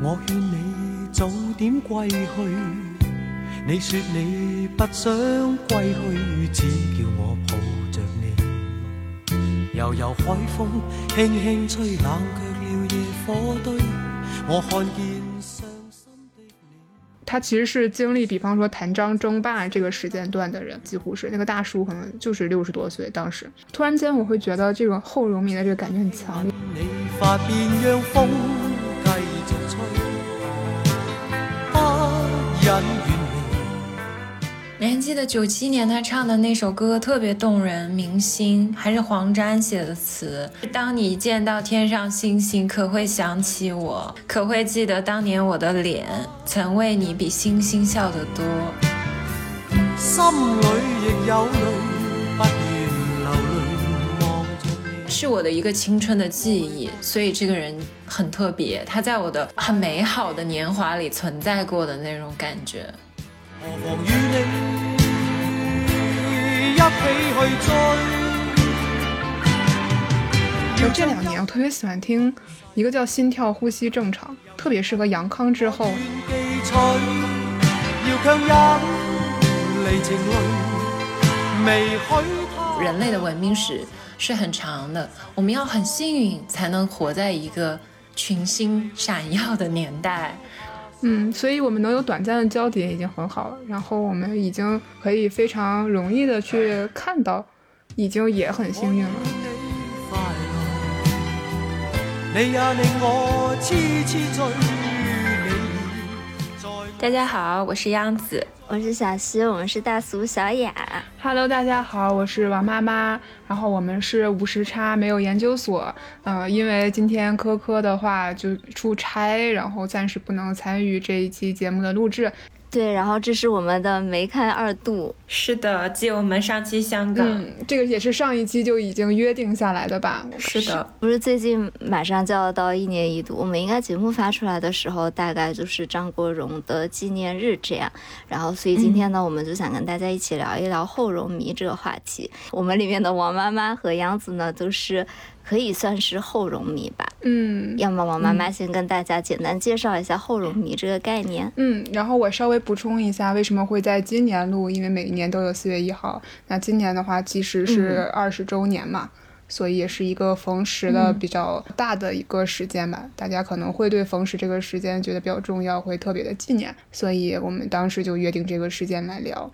我劝你早点归去，你说你不想归去，只叫我抱着你。悠悠海风轻轻吹，冷却了野火堆。我看见伤心的你。他其实是经历，比方说谭张争霸这个时间段的人，几乎是那个大叔，可能就是六十多岁。当时突然间，我会觉得这种后荣民的这个感觉很强烈。你发变让风你还记得九七年他唱的那首歌特别动人，明星还是黄沾写的词。当你见到天上星星，可会想起我？可会记得当年我的脸曾为你比星星笑得多？心里亦有泪，不愿流泪望着你。是我的一个青春的记忆，所以这个人很特别，它在我的很美好的年华里存在过的那种感觉。何妨与你一起去追？就这两年，我特别喜欢听一个叫《心跳呼吸正常》，特别适合阳康之后。人类的文明史是很长的，我们要很幸运才能活在一个群星闪耀的年代。嗯，所以我们能有短暂的交叠已经很好了，然后我们已经可以非常容易的去看到，已经也很幸运了。你快樂，你也令我痴痴醉，你已在大家好，我是央子。我是小溪，我们是大俗小雅。Hello，大家好，我是王妈妈，然后我们是无时差，没有研究所。呃，因为今天科科的话就出差，然后暂时不能参与这一期节目的录制。对，然后这是我们的梅开二度，是的，继我们上期香港，嗯，这个也是上一期就已经约定下来的吧？是的，不是最近马上就要到一年一度，我们应该节目发出来的时候，大概就是张国荣的纪念日这样。然后，所以今天呢，我们就想跟大家一起聊一聊后荣迷这个话题。我们里面的王妈妈和杨子呢，都是可以算是后荣迷吧。嗯，要么王妈妈先跟大家简单介绍一下后荣迷这个概念。嗯，然后我稍微补充一下，为什么会在今年录？因为每一年都有四月一号，那今年的话其实是二十周年嘛，所以也是一个逢十的比较大的一个时间吧。大家可能会对逢十这个时间觉得比较重要，会特别的纪念，所以我们当时就约定这个时间来聊。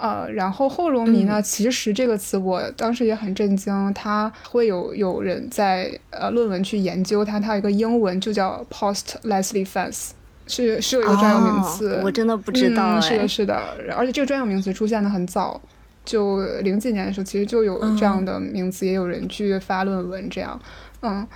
呃，然后后龙迷呢，其实这个词我当时也很震惊，它会有有人在呃论文去研究它，它有一个英文就叫 post Leslie fans，是是有一个专有名词，哦、我真的不知道、嗯。是的，是的，而且这个专有名词出现的很早，就零几年的时候，其实就有这样的名词，嗯、也有人去发论文这样，嗯。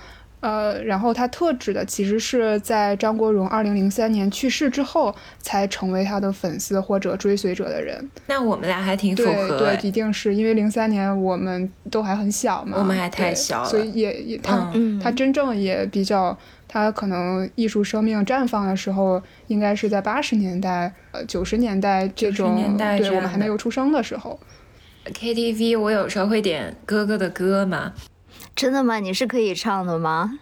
呃，然后他特指的其实是在张国荣二零零三年去世之后，才成为他的粉丝或者追随者的人。那我们俩还挺符合，对，对，一定是因为零三年我们都还很小嘛，我们还太小了，所以也也他、嗯、他真正也比较，他可能艺术生命绽放的时候，应该是在八十年代、呃九十年代这种，年代对我们还没有出生的时候。KTV 我有时候会点哥哥的歌嘛。真的吗？你是可以唱的吗？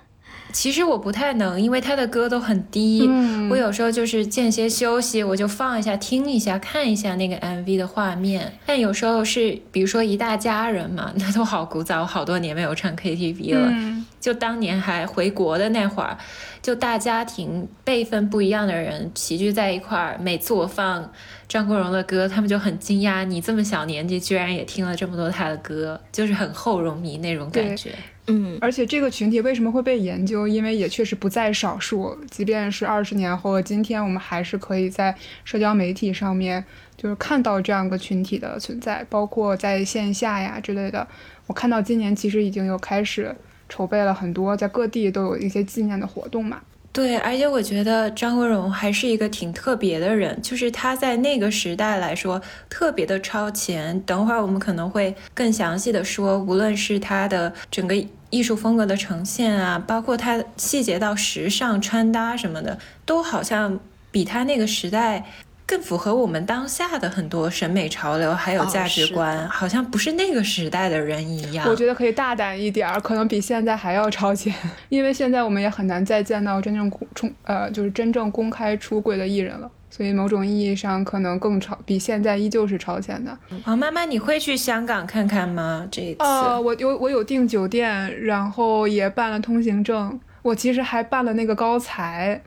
其实我不太能，因为他的歌都很低。嗯、我有时候就是间歇休息，我就放一下，听一下，看一下那个 MV 的画面。但有时候是，比如说一大家人嘛，那都好古早，好多年没有唱 KTV 了。嗯、就当年还回国的那会儿，就大家庭辈分不一样的人齐聚在一块儿。每次我放张国荣的歌，他们就很惊讶，你这么小年纪居然也听了这么多他的歌，就是很后荣迷那种感觉。嗯，而且这个群体为什么会被研究？因为也确实不在少数。即便是二十年后的今天，我们还是可以在社交媒体上面就是看到这样一个群体的存在，包括在线下呀之类的。我看到今年其实已经有开始筹备了很多，在各地都有一些纪念的活动嘛。对，而且我觉得张国荣还是一个挺特别的人，就是他在那个时代来说特别的超前。等会儿我们可能会更详细的说，无论是他的整个艺术风格的呈现啊，包括他细节到时尚穿搭什么的，都好像比他那个时代更符合我们当下的很多审美潮流还有价值观，哦好像不是那个时代的人一样。我觉得可以大胆一点儿，可能比现在还要超前，因为现在我们也很难再见到真正公冲呃就是真正公开出柜的艺人了，所以某种意义上可能更超，比现在依旧是超前的。王妈妈，你会去香港看看吗？这一次？呃，我有我有订酒店，然后也办了通行证，我其实还办了那个高才，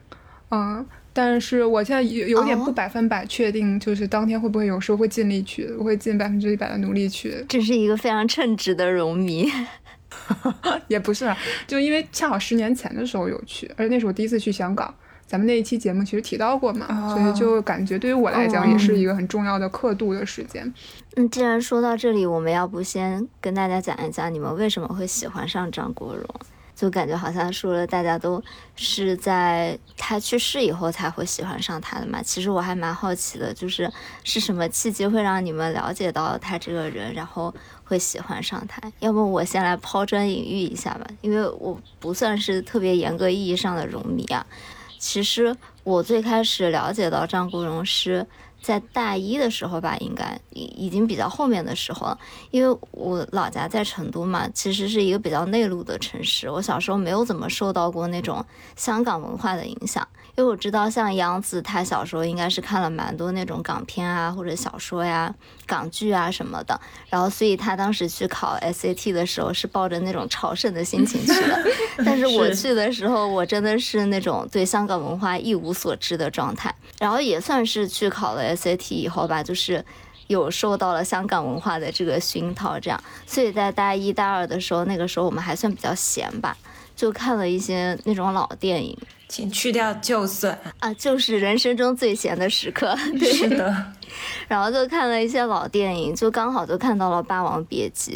嗯，但是我现在有有点哦不百分百确定，就是当天会不会有时候会尽力去，我会尽百分之一百的努力去，这是一个非常称职的荣迷。也不是啊，就因为恰好十年前的时候有去，而且那是我第一次去香港。咱们那一期节目其实提到过嘛，哦所以就感觉对于我来讲也是一个很重要的刻度的时间。嗯，既然说到这里，我们要不先跟大家讲一讲你们为什么会喜欢上张国荣？就感觉好像说了，大家都是在他去世以后才会喜欢上他的嘛。其实我还蛮好奇的，就是是什么契机会让你们了解到他这个人，然后会喜欢上他？要不我先来抛砖引玉一下吧，因为我不算是特别严格意义上的荣迷啊。其实我最开始了解到张国荣是在大一的时候吧，应该已已经比较后面的时候了。因为我老家在成都嘛，其实是一个比较内陆的城市。我小时候没有怎么受到过那种香港文化的影响，因为我知道像杨紫，她小时候应该是看了蛮多那种港片啊或者小说呀、港剧啊什么的。然后，所以她当时去考 SAT 的时候是抱着那种朝圣的心情去的。但是我去的时候，我真的是那种对香港文化一无所知的状态。然后也算是去考了 SAT 以后吧，就是有受到了香港文化的这个熏陶，这样。所以在大一大二的时候，那个时候我们还算比较闲吧，就看了一些那种老电影请去掉就算。啊，就是人生中最闲的时刻。对，是的，然后就看了一些老电影，就刚好就看到了《霸王别姬》。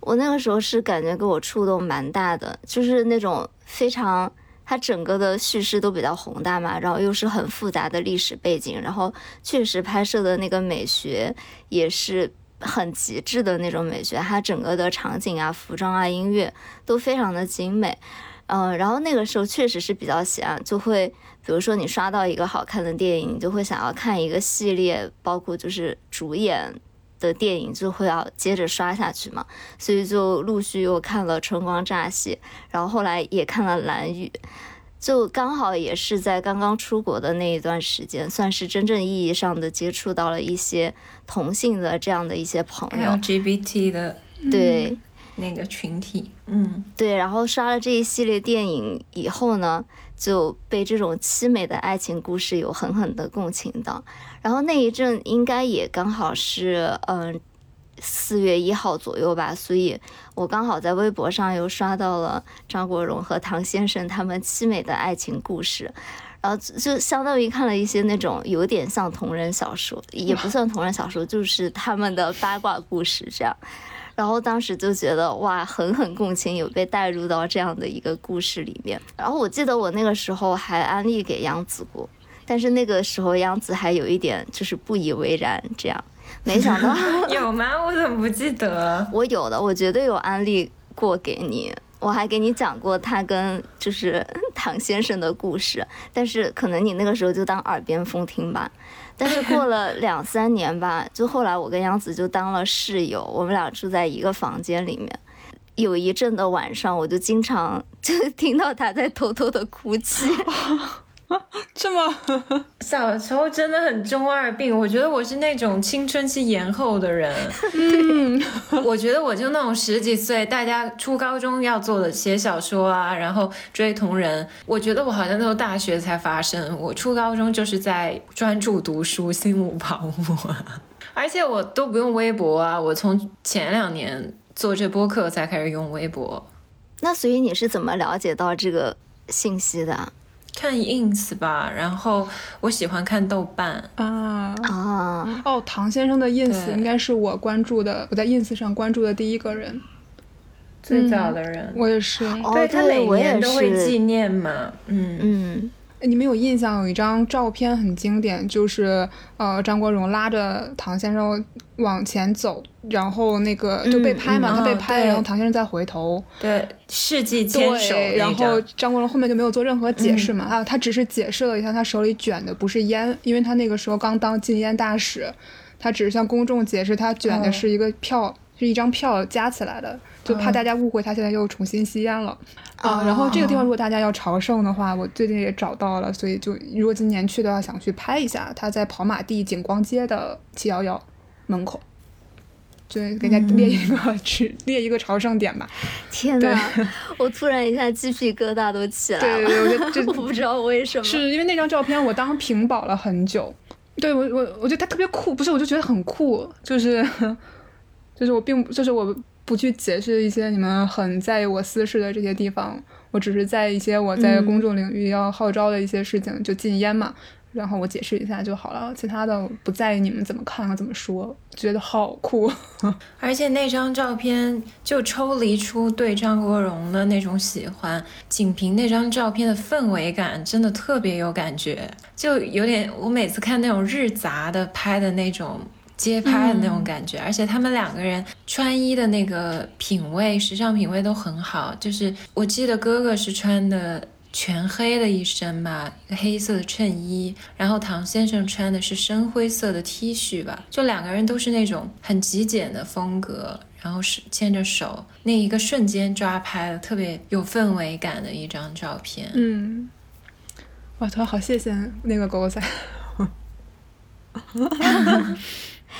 我那个时候是感觉给我触动蛮大的，就是那种非常，它整个的叙事都比较宏大嘛，然后又是很复杂的历史背景，然后确实拍摄的那个美学也是很极致的那种美学，它整个的场景啊、服装啊、音乐都非常的精美。嗯，然后那个时候确实是比较闲，就会比如说你刷到一个好看的电影，你就会想要看一个系列，包括就是主演的电影，就会要接着刷下去嘛，所以就陆续又看了《春光乍泄》，然后后来也看了《蓝雨》，就刚好也是在刚刚出国的那一段时间，算是真正意义上的接触到了一些同性的这样的一些朋友，LGBT 的。对。那个群体，嗯，对，然后刷了这一系列电影以后呢，就被这种凄美的爱情故事有狠狠的共情到。然后那一阵应该也刚好是嗯四月一号左右吧，所以我刚好在微博上又刷到了张国荣和唐先生他们凄美的爱情故事。然后就就相当于看了一些那种有点像同人小说，也不 算同人小说，就是他们的八卦故事这样。然后当时就觉得哇，狠狠共情，有被带入到这样的一个故事里面。然后我记得我那个时候还安利给杨紫过，但是那个时候杨紫还有一点就是不以为然，这样。没想到 有吗？我怎么不记得？我有的，我绝对有安利过给你。我还给你讲过他跟就是唐先生的故事，但是可能你那个时候就当耳边风听吧。但是过了两三年吧，就后来我跟杨紫就当了室友，我们俩住在一个房间里面。有一阵的晚上，我就经常 就听到她在偷偷的哭泣。这么 小时候真的很中二病，我觉得我是那种青春期延后的人。嗯，我觉得我就那种十几岁，大家初高中要做的写小说啊，然后追同人。我觉得我好像都大学才发生，我初高中就是在专注读书，心无旁骛啊。而且我都不用微博啊，我从前两年做这播客才开始用微博，那所以你是怎么了解到这个信息的啊？看 ins 吧，然后我喜欢看豆瓣。啊。啊，哦，唐先生的 ins 应该是我关注的，我在 ins 上关注的第一个人。最早的人，我也是，哦对他每年都会纪念嘛，嗯，嗯，你们有印象有一张照片很经典，就是呃张国荣拉着唐先生往前走，然后那个就被拍嘛，嗯嗯他被拍，哦然后唐先生再回头，对，世纪牵手对，然后张张国荣后面就没有做任何解释嘛，啊，他只是解释了一下他手里卷的不是烟，因为他那个时候刚当禁烟大使，他只是向公众解释他卷的哦是一个票，是一张票加起来的，就怕大家误会他现在又重新吸烟了。啊，然后这个地方如果大家要朝圣的话，我最近也找到了，所以就如果今年去的话，想去拍一下。他在跑马地景光街的七幺幺门口，就给大家列一个 去、列一个朝圣点吧。天哪，我突然一下鸡皮疙瘩都起来了。对对对，我不知道为什么。是因为那张照片我当屏保了很久，对我我我觉得他特别酷，不是我就觉得很酷，就是就是我并不就是我不去解释一些你们很在意我私事的这些地方，我只是在一些我在公众领域要号召的一些事情，就禁烟嘛。然后我解释一下就好了，其他的我不在意你们怎么看和怎么说，觉得好酷。而且那张照片就抽离出对张国荣的那种喜欢，仅凭那张照片的氛围感，真的特别有感觉，就有点我每次看那种日杂的拍的那种。街拍的那种感觉，而且他们两个人穿衣的那个品味、时尚品味都很好。就是我记得哥哥是穿的全黑的一身吧，一个黑色的衬衣，然后唐先生穿的是深灰色的 T 恤吧，就两个人都是那种很极简的风格，然后是牵着手，那一个瞬间抓拍的特别有氛围感的一张照片。嗯，哇，突然好谢谢那个狗狗仔。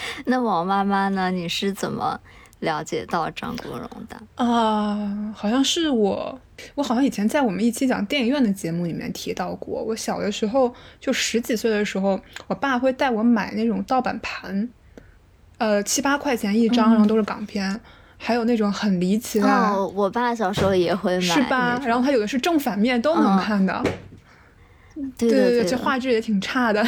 那王妈妈呢？你是怎么了解到张国荣的？啊，好像是我，我好像以前在我们一期讲电影院的节目里面提到过。我小的时候，就十几岁的时候，我爸会带我买那种盗版盘，呃，七八块钱一张，然后都是港片，还有那种很离奇的，哦，我爸小时候也会买，是吧？然后他有的是正反面都能看的，对对对这画质也挺差的。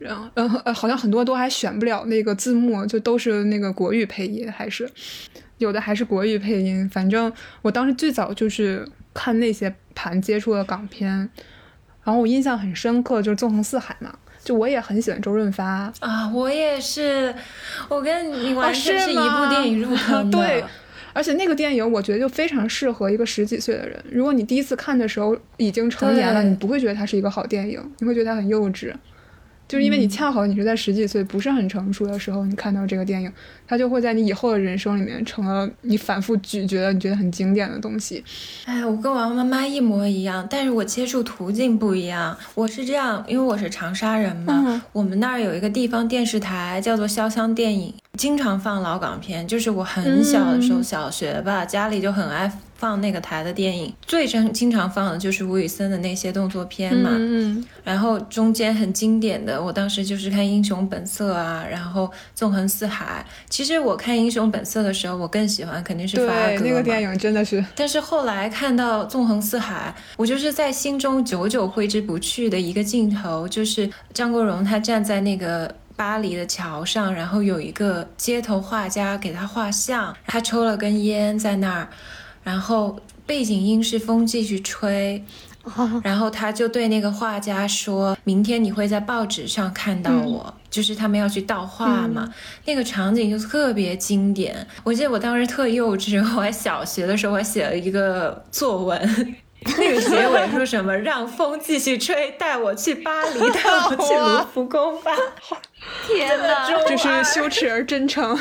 然后，呃呃，好像很多都还选不了那个字幕，就都是那个国语配音，还是有的还是国语配音。反正我当时最早就是看那些盘接触的港片，然后我印象很深刻，就是《纵横四海》嘛，就我也很喜欢周润发。啊，我也是，我跟你完全是是一部电影入坑的。对而且那个电影，我觉得就非常适合一个十几岁的人。如果你第一次看的时候已经成年了，你不会觉得它是一个好电影，你会觉得它很幼稚。就是因为你恰好你是在十几岁，不是很成熟的时候，你看到这个电影，它就会在你以后的人生里面成了你反复咀嚼的、你觉得很经典的东西。哎，我跟王妈妈一模一样，但是我接触途径不一样。我是这样，因为我是长沙人嘛，嗯我们那儿有一个地方电视台叫做潇湘电影，经常放老港片。就是我很小的时候，嗯小学吧，家里就很爱放那个台的电影，最经经常放的就是吴宇森的那些动作片嘛。嗯然后中间很经典的，我当时就是看《英雄本色》啊，然后《纵横四海》。其实我看《英雄本色》的时候，我更喜欢肯定是发对，哥嘛那个电影真的是，但是后来看到《纵横四海》，我就是在心中久久挥之不去的一个镜头，就是张国荣他站在那个巴黎的桥上，然后有一个街头画家给他画像，他抽了根烟在那儿，然后背景音是风继续吹，然后他就对那个画家说：“明天你会在报纸上看到我。就是他们要去盗画嘛，那个场景就特别经典。我记得我当时特幼稚，我还小学的时候，我还写了一个作文。那个结尾说什么？让风继续吹，带我去巴黎，带我去卢浮宫吧。天哪！就是羞耻而真诚。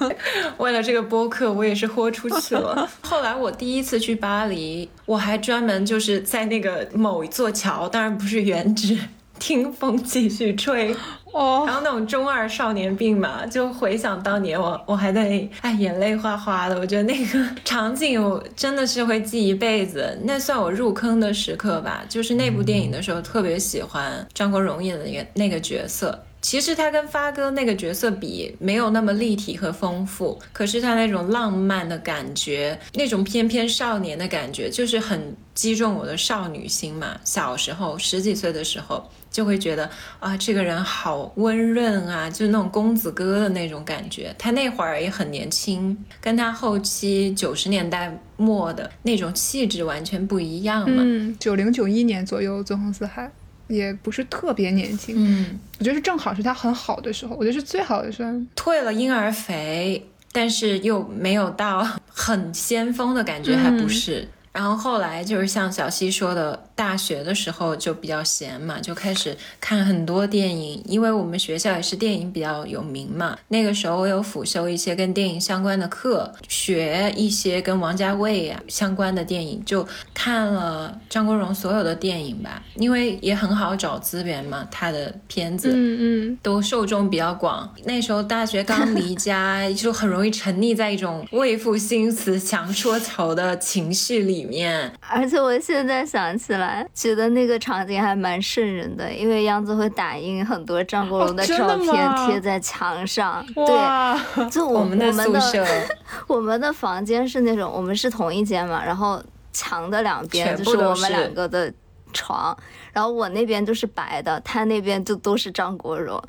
为了这个播客，我也是豁出去了。后来我第一次去巴黎，我还专门就是在那个某一座桥，当然不是原址，听风继续吹。哦然后那种中二少年病嘛，就回想当年我我还在哎眼泪哗哗的，我觉得那个场景我真的是会记一辈子，那算我入坑的时刻吧。就是那部电影的时候特别喜欢张国荣演的那个那个角色。其实他跟发哥那个角色比，没有那么立体和丰富，可是他那种浪漫的感觉，那种翩翩少年的感觉，就是很击中我的少女心嘛。小时候十几岁的时候，就会觉得啊，这个人好温润啊，就是那种公子哥的那种感觉。他那会儿也很年轻，跟他后期九十年代末的那种气质完全不一样嘛。嗯，九零九一年左右，纵横四海。也不是特别年轻，嗯，我觉得是正好是他很好的时候，我觉得是最好的时候。退了婴儿肥，但是又没有到 很先锋的感觉，还不是。然后后来就是像小溪说的，大学的时候就比较闲嘛，就开始看很多电影，因为我们学校也是电影比较有名嘛。那个时候我有辅修一些跟电影相关的课，学一些跟王家卫啊相关的电影，就看了张国荣所有的电影吧，因为也很好找资源嘛，他的片子，嗯嗯，都受众比较广。那时候大学刚离家，就很容易沉溺在一种为赋新词强说愁的情绪里。面，而且我现在想起来，觉得那个场景还蛮瘆人的，因为杨子会打印很多张国荣的照片贴在墙上。对，就我们的宿舍，我们的房间是那种，我们是同一间嘛，然后墙的两边就是我们两个的床，然后我那边就是白的，他那边就都是张国荣。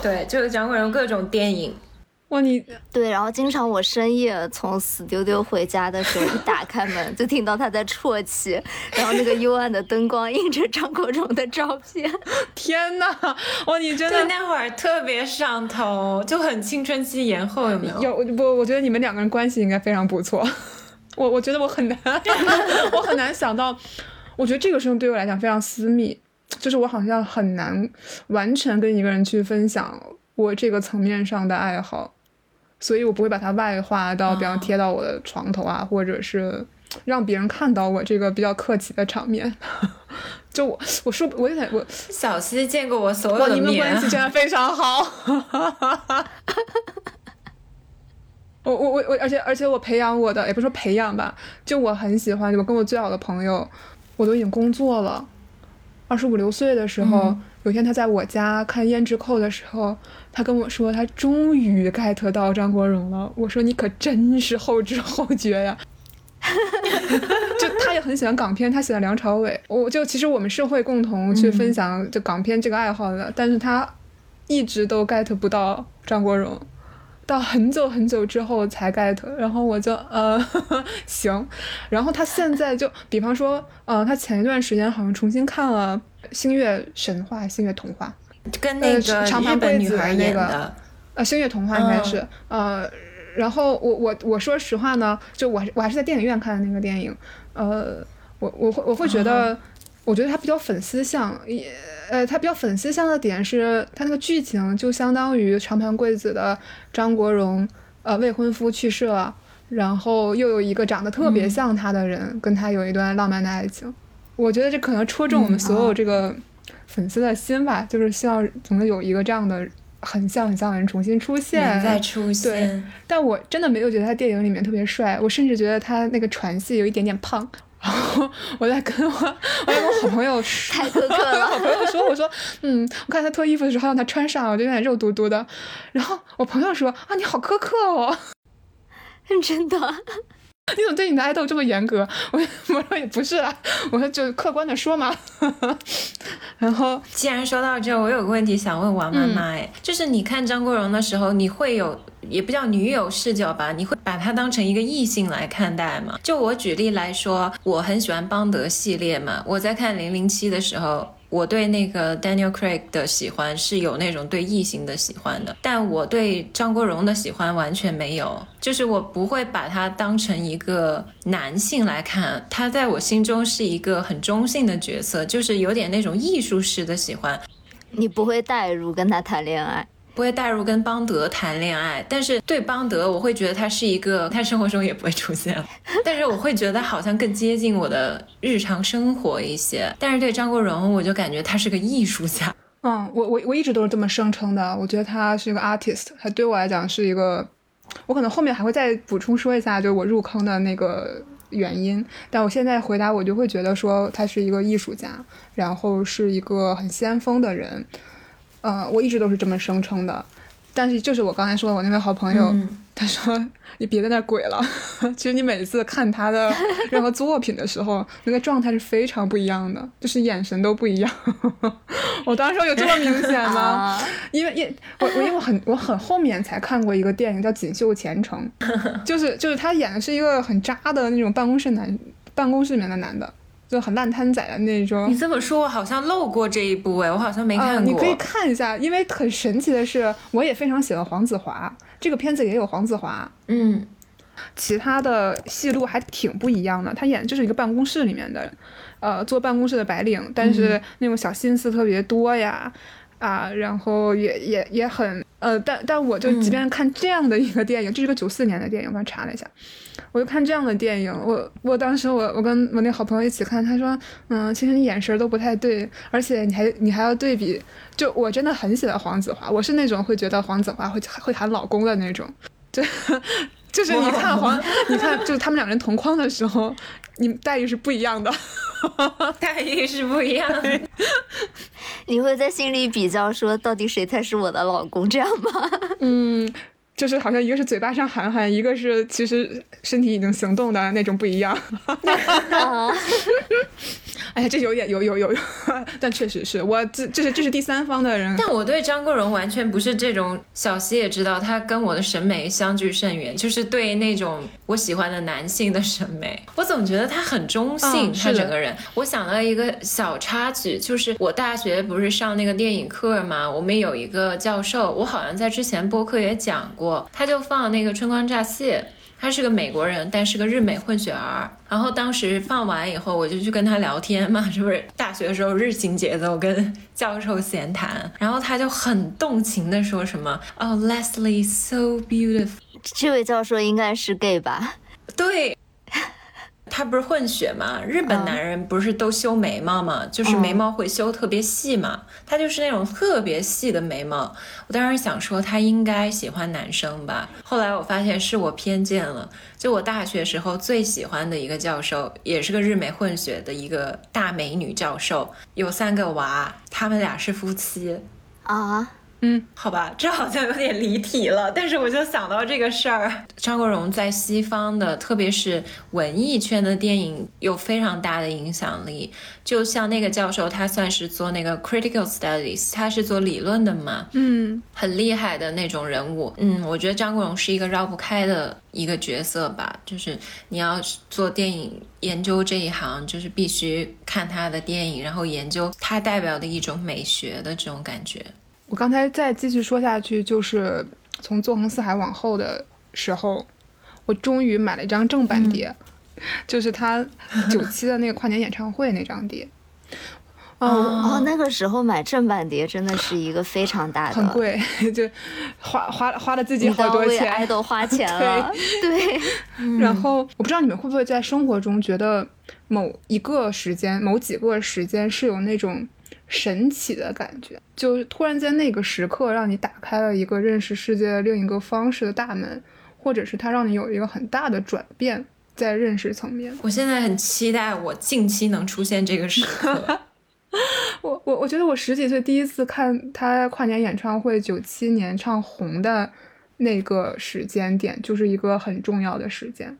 对，就是张国荣各种电影。哇，你对，然后经常我深夜从死丢丢回家的时候，一打开门就听到他在啜泣，然后那个幽暗的灯光映着张国荣的照片。天呐，哇，你真的那会儿特别上头，就很青春期延后，有没有？有不？我觉得你们两个人关系应该非常不错。我我觉得我很难，我很难想到，我觉得这个事情对我来讲非常私密，就是我好像很难完全跟一个人去分享我这个层面上的爱好。所以我不会把它外化到，比方贴到我的床头啊，或者是让别人看到我这个比较客气的场面。就我，我说，我有点，我小溪见过我所有的面，你们关系真的非常好。我我我我，而且而且我培养我的，也不是说培养吧，就我很喜欢，我跟我最好的朋友，我都已经工作了，二十五六岁的时候。有天他在我家看《胭脂扣》的时候，他跟我说他终于 get 到张国荣了。我说你可真是后知后觉呀！就他也很喜欢港片，他喜欢梁朝伟。我就其实我们是会共同去分享就港片这个爱好的，但是他一直都 get 不到张国荣，到很久很久之后才 get。然后我就呃 行，然后他现在就比方说，呃，他前一段时间好像重新看了。星月神话、星月童话，跟那个长盘贵子那个，呃，星月童话应该是，呃，然后我我我说实话呢，就我我还是在电影院看的那个电影，呃，我我会我会觉得，我觉得它比较粉丝向，也呃，它比较粉丝向的点是，它那个剧情就相当于长盘贵子的张国荣，呃，未婚夫去世了，然后又有一个长得特别像他的人跟他有一段浪漫的爱情。我觉得这可能戳中我们所有这个粉丝的心吧，就是希望总能有一个这样的很像很像的人重新出现，再出现。对，但我真的没有觉得他电影里面特别帅，我甚至觉得他那个传戏有一点点胖。然 后我在跟我我在跟我好朋友太苛刻了，好朋友说我说嗯，我看他脱衣服的时候让他穿上，我就有点肉嘟嘟的。然后我朋友说啊，你好苛刻哦，真的。你怎么对你的爱豆这么严格？我我说也不是啊，我说就客观的说嘛。然后既然说到这，我有个问题想问王妈妈，哎，就是你看张国荣的时候，你会有也不叫女友视角吧？你会把他当成一个异性来看待吗？就我举例来说，我很喜欢邦德系列嘛，我在看零零七的时候。我对那个 Daniel Craig 的喜欢是有那种对异性的喜欢的，但我对张国荣的喜欢完全没有，就是我不会把他当成一个男性来看，他在我心中是一个很中性的角色，就是有点那种艺术式的喜欢，你不会代入跟他谈恋爱。不会带入跟邦德谈恋爱，但是对邦德，我会觉得他是一个，他生活中也不会出现，但是我会觉得好像更接近我的日常生活一些。但是对张国荣，我就感觉他是个艺术家。嗯，我我我一直都是这么声称的，我觉得他是一个 artist，他对我来讲是一个，我可能后面还会再补充说一下，就是我入坑的那个原因。但我现在回答，我就会觉得说他是一个艺术家，然后是一个很先锋的人。呃，我一直都是这么声称的。但是就是我刚才说的，我那位好朋友，嗯他说你别在那鬼了。其实你每次看他的任何作品的时候，那个状态是非常不一样的，就是眼神都不一样。我当时说有这么明显吗？啊，因为因我我因为我很我很后面才看过一个电影叫《锦绣前程》，就是就是他演的是一个很渣的那种办公室男，办公室里面的男的，就很烂摊仔的那种你。这么说，我好像漏过这一部哎，我好像没啊、看过。你可以看一下，因为很神奇的是，我也非常喜欢黄子华，这个片子也有黄子华，嗯，其他的戏路还挺不一样的。他演就是一个办公室里面的，呃，坐办公室的白领，但是那种小心思特别多呀，啊，然后也也也很呃，但但我就即便看这样的一个电影，这是个九四年的电影，我刚查了一下，我就看这样的电影，我我当时我我跟我那好朋友一起看，他说，嗯，其实你眼神都不太对，而且你还你还要对比，就我真的很喜欢黄子华，我是那种会觉得黄子华会会喊老公的那种，就就 是你看黄，你看就是他们两人同框的时候，你待遇是不一样的。待遇是不一样的。你会在心里比较说，到底谁才是我的老公，这样吗？嗯，就是好像一个是嘴巴上喊喊，一个是其实身体已经行动的那种不一样。啊，哎呀，这有点有有有有，但确实是我这这是这是第三方的人。但我对张国荣完全不是这种，小溪也知道，他跟我的审美相距甚远，就是对那种我喜欢的男性的审美，我总觉得他很中性，嗯他整个人。我想到一个小插曲，就是我大学不是上那个电影课嘛，我们有一个教授，我好像在之前播客也讲过，他就放那个《春光乍泄》。他是个美国人，但是个日美混血儿。然后当时放完以后，我就去跟他聊天嘛，是不是？大学的时候日行节奏，跟教授闲谈，然后他就很动情的说什么：“哦，Leslie so beautiful。这位教授应该是 gay 吧？”对，他不是混血嘛？日本嗯男人不是都修眉毛嘛？就是眉毛会修特别细嘛。他就是那种特别细的眉毛。我当时想说他应该喜欢男生吧，后来我发现是我偏见了。就我大学时候最喜欢的一个教授，也是个日美混血的一个大美女教授，有三个娃，他们俩是夫妻。啊，嗯，好吧，这好像有点离题了，但是我就想到这个事儿。张国荣在西方的，特别是文艺圈的电影有非常大的影响力。就像那个教授，他算是做那个 critical studies，他是做理论的嘛，嗯，很厉害的那种人物。嗯，我觉得张国荣是一个绕不开的一个角色吧。就是你要做电影研究这一行，就是必须看他的电影，然后研究他代表的一种美学的这种感觉。我刚才再继续说下去，就是从《纵横四海》往后的时候，我终于买了一张正版碟，就是他九 七的那个跨年演唱会那张碟。哦，哦，那个时候买正版碟真的是一个非常大的，很贵，就花花花了自己好多为爱钱。豆花钱了，对，然后我不知道你们会不会在生活中觉得某一个时间、某几个时间是有那种神奇的感觉，就突然间那个时刻让你打开了一个认识世界的另一个方式的大门，或者是它让你有一个很大的转变在认识层面。我现在很期待我近期能出现这个时刻。我我我觉得我十几岁第一次看他跨年演唱会，九七年唱《红》的那个时间点，就是一个很重要的时间，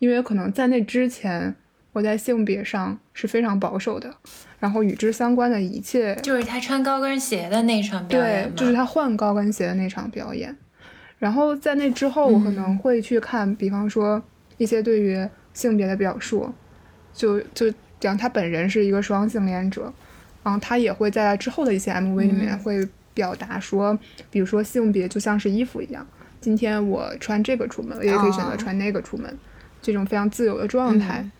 因为可能在那之前，我在性别上是非常保守的，然后与之相关的一切，就是他穿高跟鞋的那场表演对，就是他换高跟鞋的那场表演。然后在那之后，我可能会去看，比方说一些对于性别的表述，就就讲他本人是一个双性恋者，然后他也会在之后的一些 MV 里面嗯。会表达说，比如说性别就像是衣服一样，今天我穿这个出门，我也可以选择哦。穿那个出门，这种非常自由的状态，嗯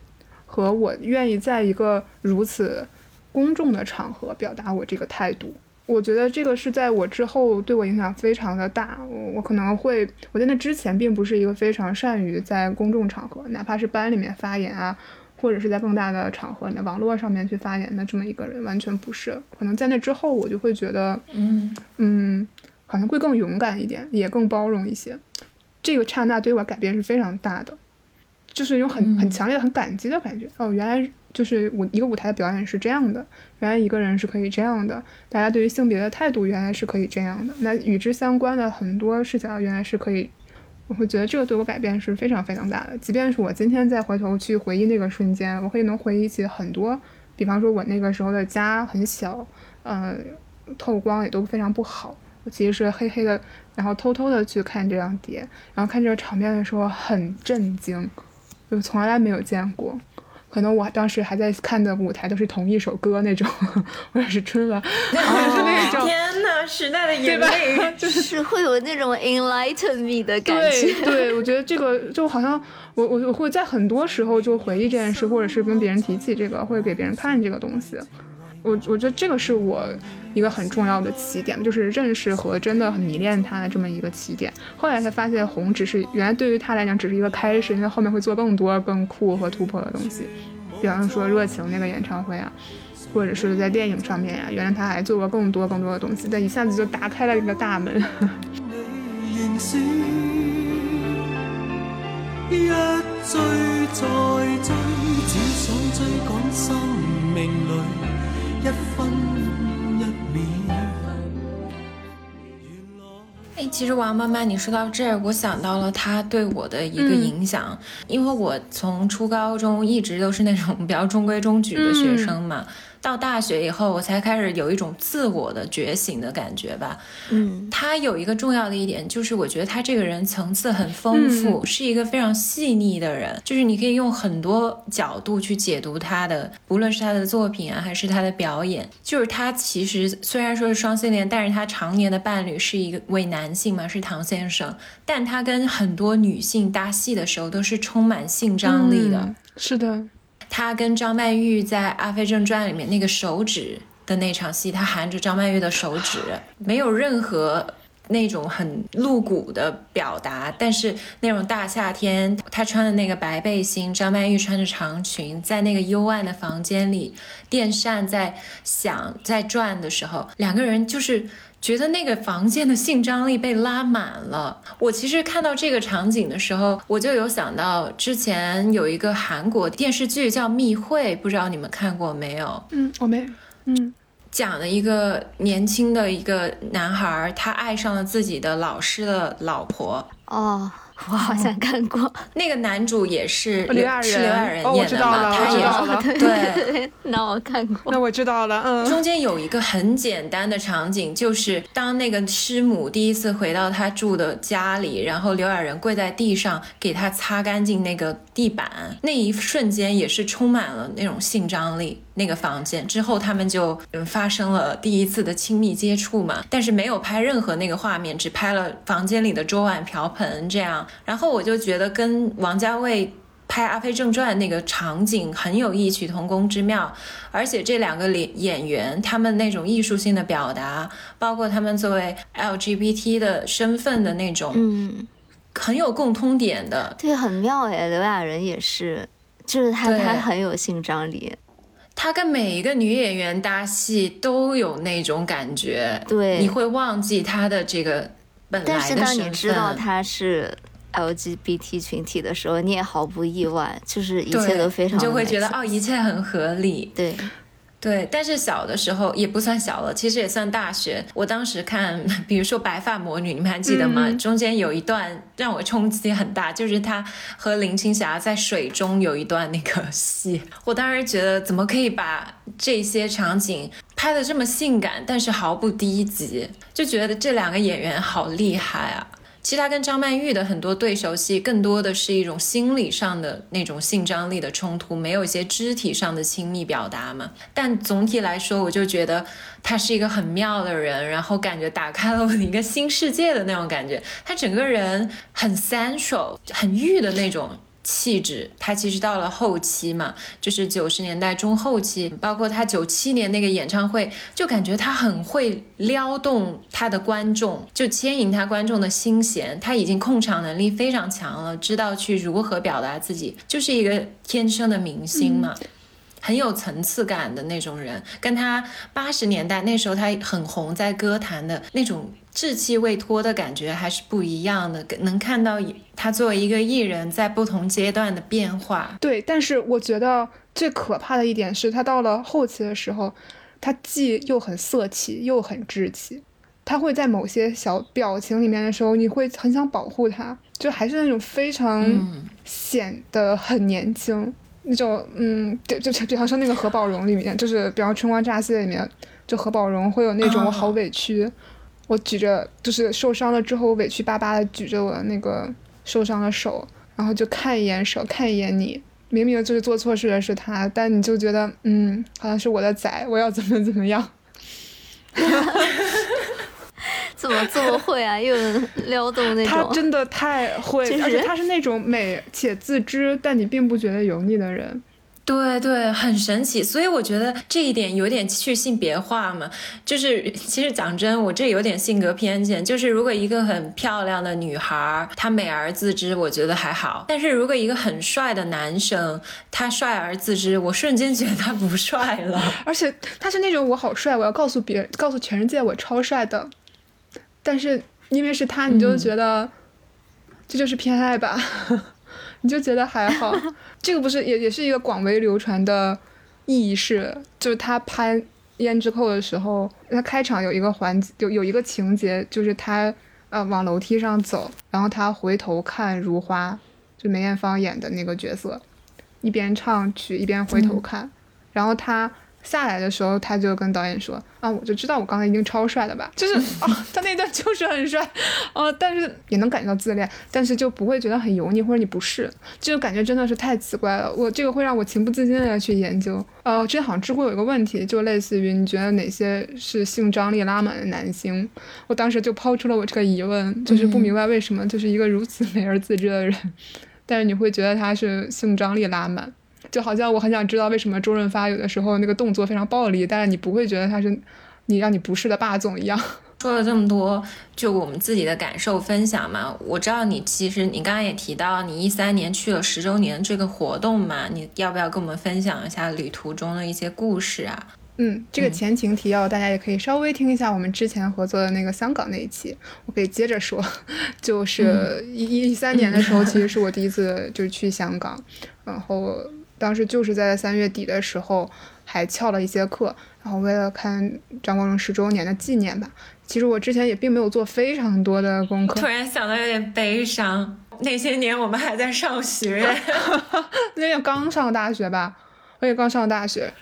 和我愿意在一个如此公众的场合表达我这个态度。我觉得这个是在我之后对我影响非常的大。我我可能会，我在那之前并不是一个非常善于在公众场合，哪怕是班里面发言啊，或者是在更大的场合、网络上面去发言的这么一个人，完全不是。可能在那之后，我就会觉得，嗯，嗯，好像会更勇敢一点，也更包容一些。这个刹那对我改变是非常大的。就是一种很很强烈的、很感激的感觉。哦，原来就是舞一个舞台的表演是这样的，原来一个人是可以这样的，大家对于性别的态度原来是可以这样的。那与之相关的很多事情啊，原来是可以，我会觉得这个对我改变是非常非常大的。即便是我今天再回头去回忆那个瞬间，我会能回忆起很多，比方说我那个时候的家很小，呃，透光也都非常不好。我其实是黑黑的，然后偷偷的去看这张碟，然后看这个场面的时候很震惊。就从来没有见过，可能我当时还在看的舞台都是同一首歌那种，或者是春晚，或者是那种。天哪，时代的眼泪，就是会有那种 enlighten me 的感觉。对，对我觉得这个就好像我我我会在很多时候就回忆这件事，或者是跟别人提起这个，或者给别人看这个东西。我我觉得这个是我一个很重要的起点，就是认识和真的很迷恋他的这么一个起点。后来才发现，红只是原来对于他来讲只是一个开始，因为后面会做更多更酷和突破的东西。比方说热情那个演唱会啊，或者是在电影上面呀，原来他还做过更多更多的东西，但一下子就打开了一个大门。一追再追，只想追赶生命里。一分一秒。哎，其实王妈妈，你说到这儿，我想到了她对我的一个影响，因为我从初高中一直都是那种比较中规中矩的学生嘛。到大学以后，我才开始有一种自我的觉醒的感觉吧。嗯，他有一个重要的一点，就是我觉得他这个人层次很丰富，是一个非常细腻的人。就是你可以用很多角度去解读他的，不论是他的作品啊，还是他的表演。就是他其实虽然说是双性恋，但是他常年的伴侣是一个位男性嘛，是唐先生。但他跟很多女性搭戏的时候，都是充满性张力的。是的。他跟张曼玉在《阿飞正传》里面那个手指的那场戏，他含着张曼玉的手指，没有任何那种很露骨的表达，但是那种大夏天，他穿的那个白背心，张曼玉穿着长裙，在那个幽暗的房间里，电扇在响在转的时候，两个人就是。觉得那个房间的性张力被拉满了。我其实看到这个场景的时候，我就有想到之前有一个韩国电视剧叫《密会》，不知道你们看过没有？嗯，我没。嗯，讲了一个年轻的一个男孩，他爱上了自己的老师的老婆。哦。我好像看过那个男主也是刘亚仁，是刘亚仁演的嘛？他也是对，那我看过，那我知道了。嗯，中间有一个很简单的场景，就是当那个师母第一次回到他住的家里，然后刘亚仁跪在地上给他擦干净那个地板，那一瞬间也是充满了那种性张力。那个房间之后，他们就嗯发生了第一次的亲密接触嘛，但是没有拍任何那个画面，只拍了房间里的桌碗瓢盆这样。然后我就觉得跟王家卫拍《阿飞正传》那个场景很有异曲同工之妙，而且这两个演演员他们那种艺术性的表达，包括他们作为 LGBT 的身份的那种，嗯，很有共通点的。对，很妙哎，刘亚仁也是，就是他他很有性张力。他跟每一个女演员搭戏都有那种感觉，对，你会忘记他的这个本来的身份。但是当你知道他是 LGBT 群体的时候，你也毫不意外，就是一切都非常，你就会觉得哦，一切很合理。对。对，但是小的时候也不算小了，其实也算大学。我当时看，比如说《白发魔女》，你们还记得吗？中间有一段让我冲击很大，就是她和林青霞在水中有一段那个戏。我当时觉得，怎么可以把这些场景拍的这么性感，但是毫不低级？就觉得这两个演员好厉害啊！其实他跟张曼玉的很多对手戏，更多的是一种心理上的那种性张力的冲突，没有一些肢体上的亲密表达嘛。但总体来说，我就觉得他是一个很妙的人，然后感觉打开了我的一个新世界的那种感觉。他整个人很 sensual，很欲的那种。气质，他其实到了后期嘛，就是九十年代中后期，包括他九七年那个演唱会，就感觉他很会撩动他的观众，就牵引他观众的心弦。他已经控场能力非常强了，知道去如何表达自己，就是一个天生的明星嘛。很有层次感的那种人，跟他八十年代那时候他很红在歌坛的那种稚气未脱的感觉还是不一样的。能看到他作为一个艺人，在不同阶段的变化。对，但是我觉得最可怕的一点是他到了后期的时候，他既又很色气，又很稚气。他会在某些小表情里面的时候，你会很想保护他，就还是那种非常显得很年轻那种，嗯，就就比方说那个何宝荣里面，就是比方春光乍泄里面，就何宝荣会有那种我好委屈，我举着就是受伤了之后我委屈巴巴的举着我那个受伤的手，然后就看一眼手，看一眼你，明明就是做错事的是他，但你就觉得，嗯，好像是我的崽，我要怎么怎么样。怎么这么会啊？又撩动那种。他真的太会，而且他是那种美且自知，但你并不觉得油腻的人。对对，很神奇。所以我觉得这一点有点去性别化嘛。就是其实讲真，我这有点性格偏见。就是如果一个很漂亮的女孩，她美而自知，我觉得还好。但是如果一个很帅的男生，他帅而自知，我瞬间觉得他不帅了。而且他是那种我好帅，我要告诉别人，告诉全世界我超帅的。但是因为是他，你就觉得这就是偏爱吧？你就觉得还好。这个不是也也是一个广为流传的轶事，就是他拍《胭脂扣》的时候，他开场有一个环节有有一个情节，就是他呃往楼梯上走，然后他回头看如花，就梅艳芳演的那个角色，一边唱曲一边回头看，然后他。下来的时候，他就跟导演说：“啊，我就知道我刚才一定超帅的吧，就是啊，他那段就是很帅，啊，但是也能感觉到自恋，但是就不会觉得很油腻或者你不是，就感觉真的是太奇怪了。我这个会让我情不自禁的去研究。呃，之前好像知乎有一个问题，就类似于你觉得哪些是性张力拉满的男星？我当时就抛出了我这个疑问，就是不明白为什么就是一个如此美而自知的人，但是你会觉得他是性张力拉满。”就好像我很想知道为什么周润发有的时候那个动作非常暴力，但是你不会觉得他是你让你不适的霸总一样。说了这么多，就我们自己的感受分享嘛。我知道你其实你刚刚也提到你一三年去了十周年这个活动嘛，你要不要跟我们分享一下旅途中的一些故事啊？嗯，这个前情提要大家也可以稍微听一下我们之前合作的那个香港那一期，我可以接着说，就是一一三年的时候，其实是我第一次就是去香港，然后。当时就是在三月底的时候，还翘了一些课，然后为了看张国荣十周年的纪念吧。其实我之前也并没有做非常多的功课。突然想到有点悲伤，那些年我们还在上学，那也刚上大学吧，我也刚上大学。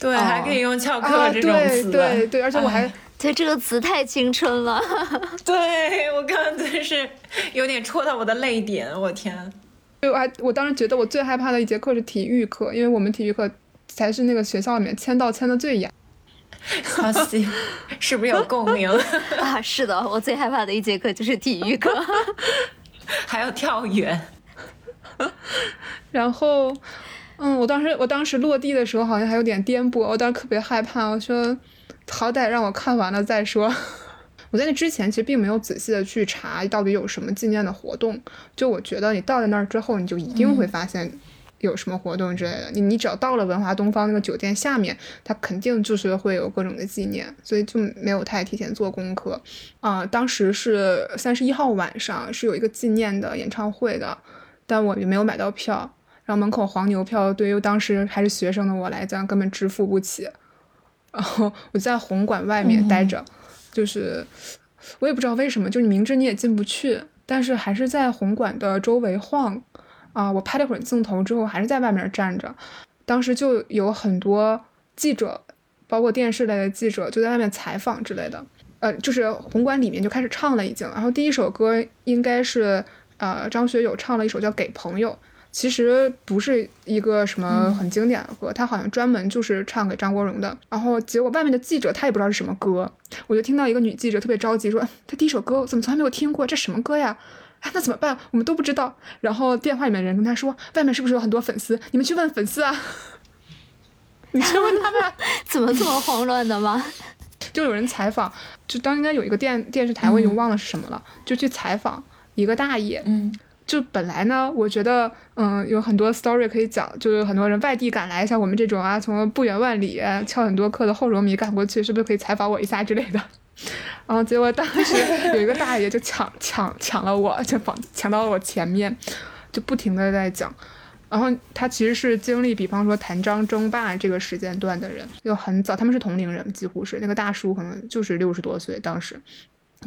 对，还可以用翘课这种词。对对对，而且我还 对这个词太青春了。对我刚刚真是有点戳到我的泪点，我天。我还我当时觉得我最害怕的一节课是体育课，因为我们体育课才是那个学校里面签到签的最严。好西，是不是有共鸣 啊？是的，我最害怕的一节课就是体育课，还要跳远。然后，嗯，我当时我当时落地的时候好像还有点颠簸，我当时特别害怕，我说好歹让我看完了再说。我在那之前其实并没有仔细的去查到底有什么纪念的活动，就我觉得你到了那儿之后，你就一定会发现有什么活动之类的。你你只要到了文华东方那个酒店下面，它肯定就是会有各种的纪念，所以就没有太提前做功课。啊，当时是三十一号晚上是有一个纪念的演唱会的，但我也没有买到票，然后门口黄牛票对于当时还是学生的我来讲根本支付不起，然后我在红馆外面待着。就是我也不知道为什么，就你明知你也进不去，但是还是在红馆的周围晃啊！我拍了会儿镜头之后，还是在外面站着。当时就有很多记者，包括电视类的记者，就在外面采访之类的。呃，就是红馆里面就开始唱了已经，然后第一首歌应该是呃张学友唱了一首叫《给朋友》。其实不是一个什么很经典的歌，他好像专门就是唱给张国荣的。然后结果外面的记者他也不知道是什么歌，我就听到一个女记者特别着急说：“他第一首歌怎么从来没有听过？这什么歌呀？哎，那怎么办？我们都不知道。”然后电话里面人跟他说：“外面是不是有很多粉丝？你们去问粉丝啊，你去问他们。”怎么这么慌乱的吗？就有人采访，就当应该有一个电电视台，我已经忘了是什么了，就去采访一个大爷，嗯。就本来呢，我觉得嗯有很多 story 可以讲，就是很多人外地赶来，像我们这种啊，从不远万里翘很多课的后荣迷赶过去，是不是可以采访我一下之类的？然后结果当时有一个大爷就抢抢抢了我，就绑抢到了我前面，就不停的在讲。然后他其实是经历，比方说谭张争霸这个时间段的人，就很早，他们是同龄人，几乎是那个大叔可能就是六十多岁，当时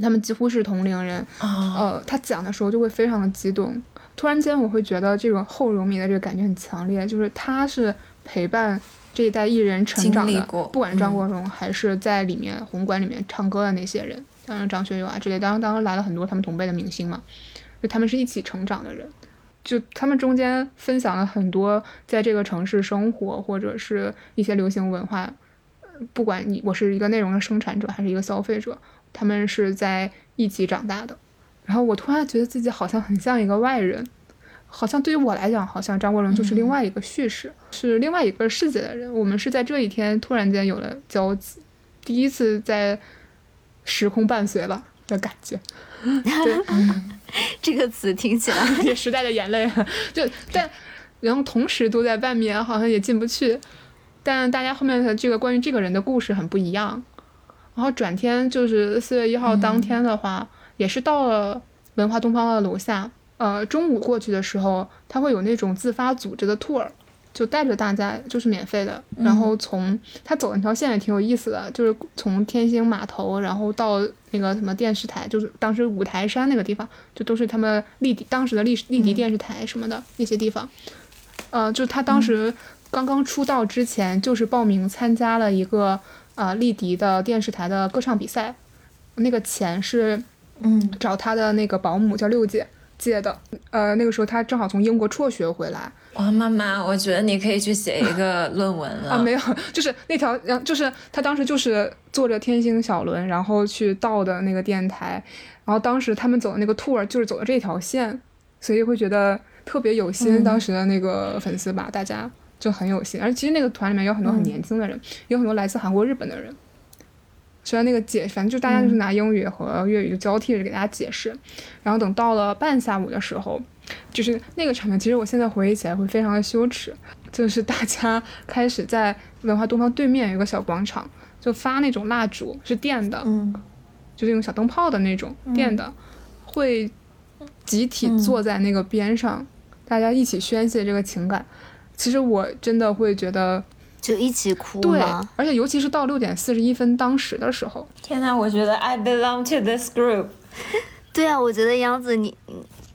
他们几乎是同龄人。呃，他讲的时候就会非常的激动，突然间我会觉得这种后荣迷的这个感觉很强烈，就是他是陪伴这一代艺人成长的，不管是张国荣还是在里面红馆里面唱歌的那些人，当然张学友啊之类，当然当然来了很多他们同辈的明星嘛，就他们是一起成长的人。就他们中间分享了很多在这个城市生活或者是一些流行文化，不管你我是一个内容的生产者还是一个消费者，他们是在一起长大的。然后我突然觉得自己好像很像一个外人，好像对于我来讲，好像张国荣就是另外一个叙事，是另外一个世界的人。我们是在这一天突然间有了交集，第一次在时空伴随了的感觉。对。这个词听起来 也时代的眼泪，就但然后同时都在外面，好像也进不去。但大家后面的这个关于这个人的故事很不一样。然后转天就是四月一号当天的话，也是到了文化东方的楼下。呃，中午过去的时候，他会有那种自发组织的 tour。就带着大家，就是免费的。然后从他走那条线也挺有意思的，就是从天星码头，然后到那个什么电视台，就是当时五台山那个地方，就都是他们立迪当时的立立迪电视台什么的那些地方。呃，就他当时刚刚出道之前，就是报名参加了一个啊丽迪的电视台的歌唱比赛，那个钱是嗯找他的那个保姆叫六姐借的。呃，那个时候他正好从英国辍学回来。哇，妈妈，我觉得你可以去写一个论文了啊！没有，就是那条，然后就是他当时就是坐着天星小轮，然后去到的那个电台，然后当时他们走的那个 tour 就是走的这条线，所以会觉得特别有心。当时的那个粉丝吧，大家就很有心，而其实那个团里面有很多很年轻的人，有很多来自韩国、日本的人。虽然那个解，反正就大家就是拿英语和粤语就交替着给大家解释，然后等到了半下午的时候。就是那个场面，其实我现在回忆起来会非常的羞耻。就是大家开始在文化东方对面有个小广场，就发那种蜡烛，是电的，嗯，就是用小灯泡的那种电的，会集体坐在那个边上，大家一起宣泄这个情感。其实我真的会觉得，就一起哭对，而且尤其是到六点四十一分当时的时候，天呐，我觉得 I belong to this group。对啊，我觉得杨子你。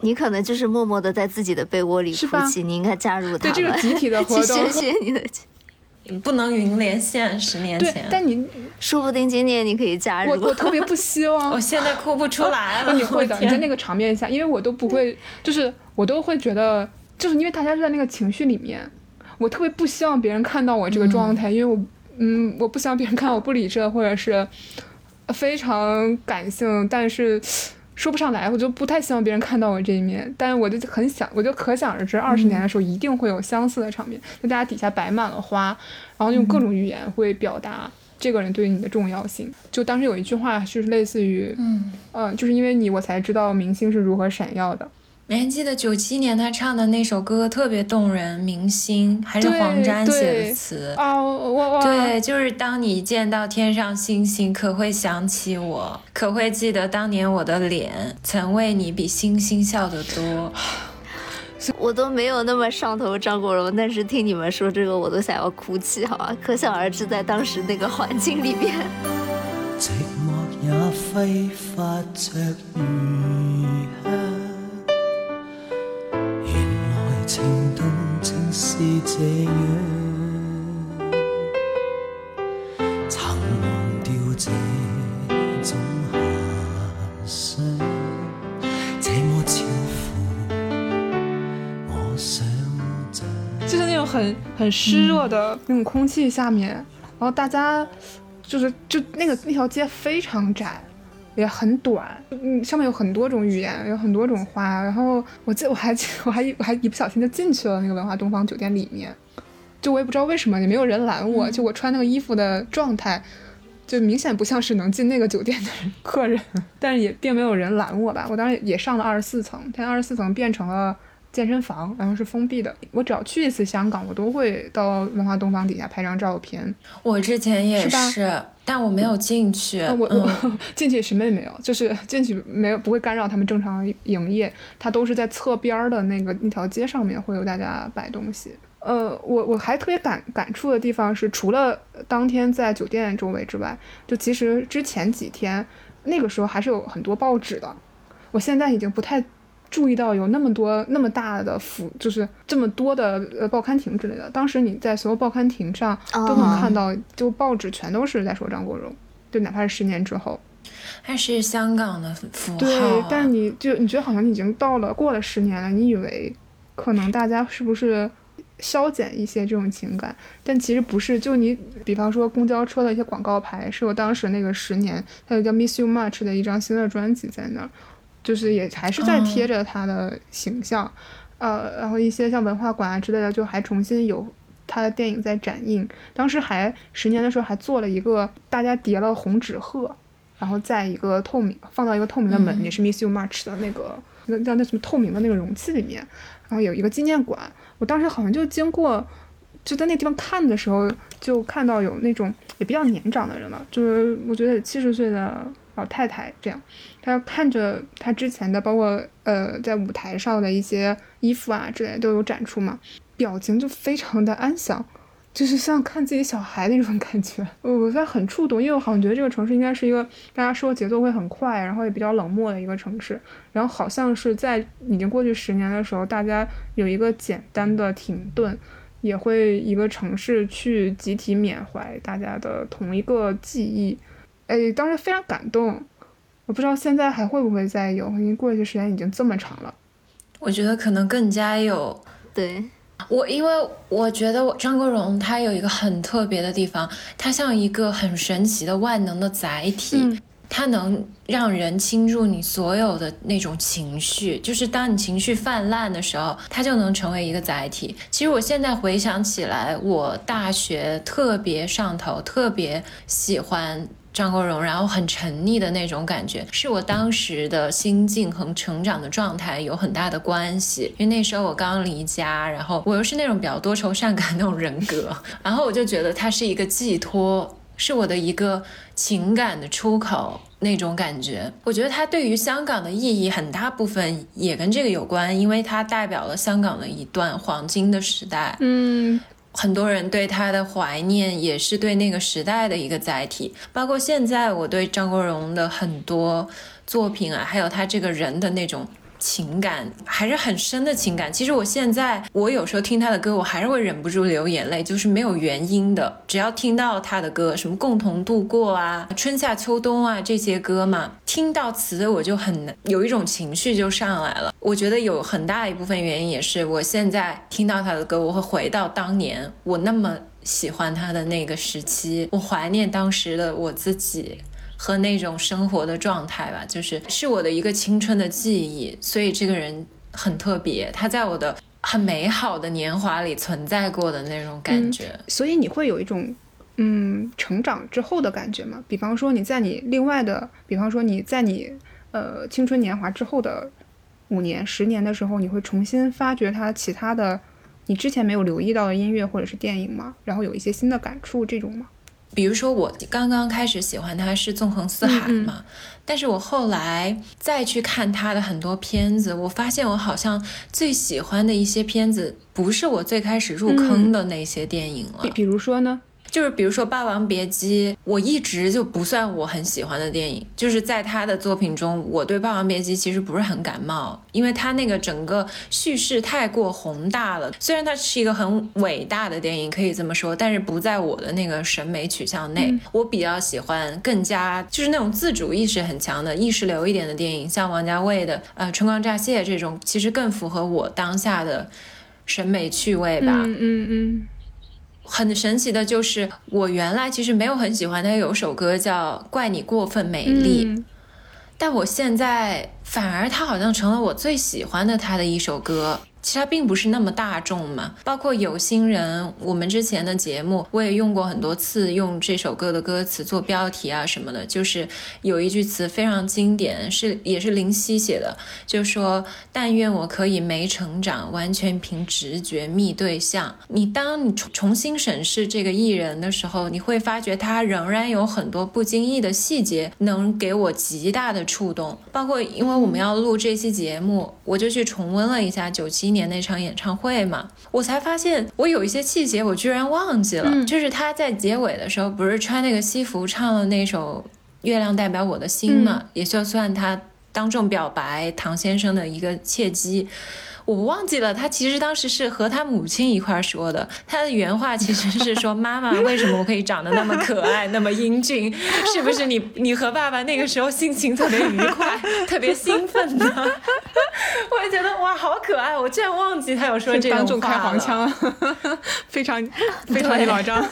你可能就是默默的在自己的被窝里哭泣，你应该加入他们，对这个集体的活动，去宣泄你的情。不能云连线，十年前。但你说不定今年你可以加入。我我特别不希望。我现在哭不出来了。你会的，你在那个场面下，因为我都不会，就是我都会觉得，就是因为大家是在那个情绪里面，我特别不希望别人看到我这个状态，因为我，嗯，我不希望别人看我不理智或者是非常感性，但是。说不上来，我就不太希望别人看到我这一面，但是我就很想，我就可想而知，二十年的时候一定会有相似的场面，就大家底下摆满了花，然后用各种语言会表达这个人对于你的重要性。就当时有一句话，就是类似于，嗯，呃，就是因为你，我才知道明星是如何闪耀的。你还记得九七年他唱的那首歌特别动人，明星还是黄沾写的词啊，我对，就是当你见到天上星星，可会想起我？可会记得当年我的脸曾为你比星星笑得多？我都没有那么上头张国荣，但是听你们说这个，我都想要哭泣，好吧？可想而知，在当时那个环境里边。寂寞也挥发着是这样，曾忘掉这种遐想，这么超乎我想象。就是那种很很湿热的那种空气下面，然后大家就是就那个那条街非常窄。也很短，嗯，上面有很多种语言，有很多种花。然后我记，我还记我还我还一不小心就进去了那个文化东方酒店里面，就我也不知道为什么，也没有人拦我，就我穿那个衣服的状态，就明显不像是能进那个酒店的客人，但是也并没有人拦我吧。我当时也上了二十四层，但二十四层变成了健身房，然后是封闭的。我只要去一次香港，我都会到文化东方底下拍张照片。我之前也是是，但我没有进去。呃我嗯我 进去什么也没有，就是进去没有不会干扰他们正常营业，它都是在侧边儿的那个那条街上面会有大家摆东西。呃，我我还特别感感触的地方是，除了当天在酒店周围之外，就其实之前几天那个时候还是有很多报纸的。我现在已经不太注意到有那么多那么大的幅，就是这么多的呃报刊亭之类的。当时你在所有报刊亭上都能看到，就报纸全都是在说张国荣，就哪怕是十年之后。还是香港的符号对啊，，但是你就你觉得好像已经到了过了十年了，你以为可能大家是不是消减一些这种情感？但其实不是。就你比方说公交车的一些广告牌，是我当时那个十年，它有叫《Miss You Much》的一张新的专辑在那儿，就是也还是在贴着他的形象，呃，然后一些像文化馆啊之类的，就还重新有。他的电影在展映，当时还十年的时候还做了一个大家叠了红纸鹤，然后在一个透明放到一个透明的门，嗯也是 Miss You Much 的那个那叫那什么透明的那个容器里面，然后有一个纪念馆。我当时好像就经过，就在那地方看的时候，就看到有那种也比较年长的人了，就是我觉得七十岁的老太太这样，她看着她之前的，包括呃在舞台上的一些衣服啊之类都有展出嘛，表情就非常的安详。就是像看自己小孩那种感觉，我我在很触动，因为我好像觉得这个城市应该是一个大家说节奏会很快，然后也比较冷漠的一个城市，然后好像是在已经过去十年的时候，大家有一个简单的停顿，也会一个城市去集体缅怀大家的同一个记忆，哎，当时非常感动，我不知道现在还会不会再有，因为过去时间已经这么长了。我觉得可能更加有。对，我因为我觉得张国荣他有一个很特别的地方，他像一个很神奇的万能的载体，嗯它能让人倾注你所有的那种情绪，就是当你情绪泛滥的时候，它就能成为一个载体。其实我现在回想起来，我大学特别上头，特别喜欢。张国荣，然后很沉溺的那种感觉，是我当时的心境和成长的状态有很大的关系。因为那时候我刚离家，然后我又是那种比较多愁善感那种人格，然后我就觉得它是一个寄托，是我的一个情感的出口那种感觉。我觉得它对于香港的意义很大部分也跟这个有关，因为它代表了香港的一段黄金的时代。嗯很多人对他的怀念也是对那个时代的一个载体，包括现在我对张国荣的很多作品啊，还有他这个人的那种情感，还是很深的情感。其实我现在我有时候听他的歌，我还是会忍不住流眼泪，就是没有原因的。只要听到他的歌，什么共同度过啊、春夏秋冬啊这些歌嘛，听到词我就很有一种情绪就上来了。我觉得有很大一部分原因也是我现在听到他的歌，我会回到当年我那么喜欢他的那个时期，我怀念当时的我自己。和那种生活的状态吧，就是是我的一个青春的记忆，所以这个人很特别，他在我的很美好的年华里存在过的那种感觉。所以你会有一种嗯成长之后的感觉吗？比方说你在你另外的，比方说你在你呃青春年华之后的五年、十年的时候，你会重新发掘他其他的你之前没有留意到的音乐或者是电影吗？然后有一些新的感触这种吗？比如说，我刚刚开始喜欢他是《纵横四海》嘛，但是我后来再去看他的很多片子，我发现我好像最喜欢的一些片子，不是我最开始入坑的那些电影了。比比如说呢？就是比如说《霸王别姬》，我一直就不算我很喜欢的电影。就是在他的作品中，我对《霸王别姬》其实不是很感冒，因为他那个整个叙事太过宏大了。虽然它是一个很伟大的电影，可以这么说，但是不在我的那个审美取向内。我比较喜欢更加就是那种自主意识很强的意识流一点的电影，像王家卫的呃《春光乍泄》这种，其实更符合我当下的审美趣味吧。嗯嗯嗯，很神奇的就是，我原来其实没有很喜欢他有首歌叫《怪你过分美丽》，嗯但我现在反而他好像成了我最喜欢的他的一首歌。其实它并不是那么大众嘛。包括有心人，我们之前的节目我也用过很多次，用这首歌的歌词做标题啊什么的。就是有一句词非常经典，是也是林夕写的，就说：“但愿我可以没成长，完全凭直觉觅对象。”你当你重重新审视这个艺人的时候，你会发觉他仍然有很多不经意的细节能给我极大的触动。包括因为我们要录这期节目，我就去重温了一下九七年那场演唱会嘛，我才发现我有一些细节我居然忘记了。就是他在结尾的时候不是穿那个西服唱了那首《月亮代表我的心》嘛，也就算他当众表白唐先生的一个契机。我忘记了，他其实当时是和他母亲一块说的。他的原话其实是说：“妈妈，为什么我可以长得那么可爱，那么英俊？是不是你你和爸爸那个时候心情特别愉快，特别兴奋呢？” 我也觉得哇，好可爱！我居然忘记他有说这当众开。黄腔，非常非常一老张。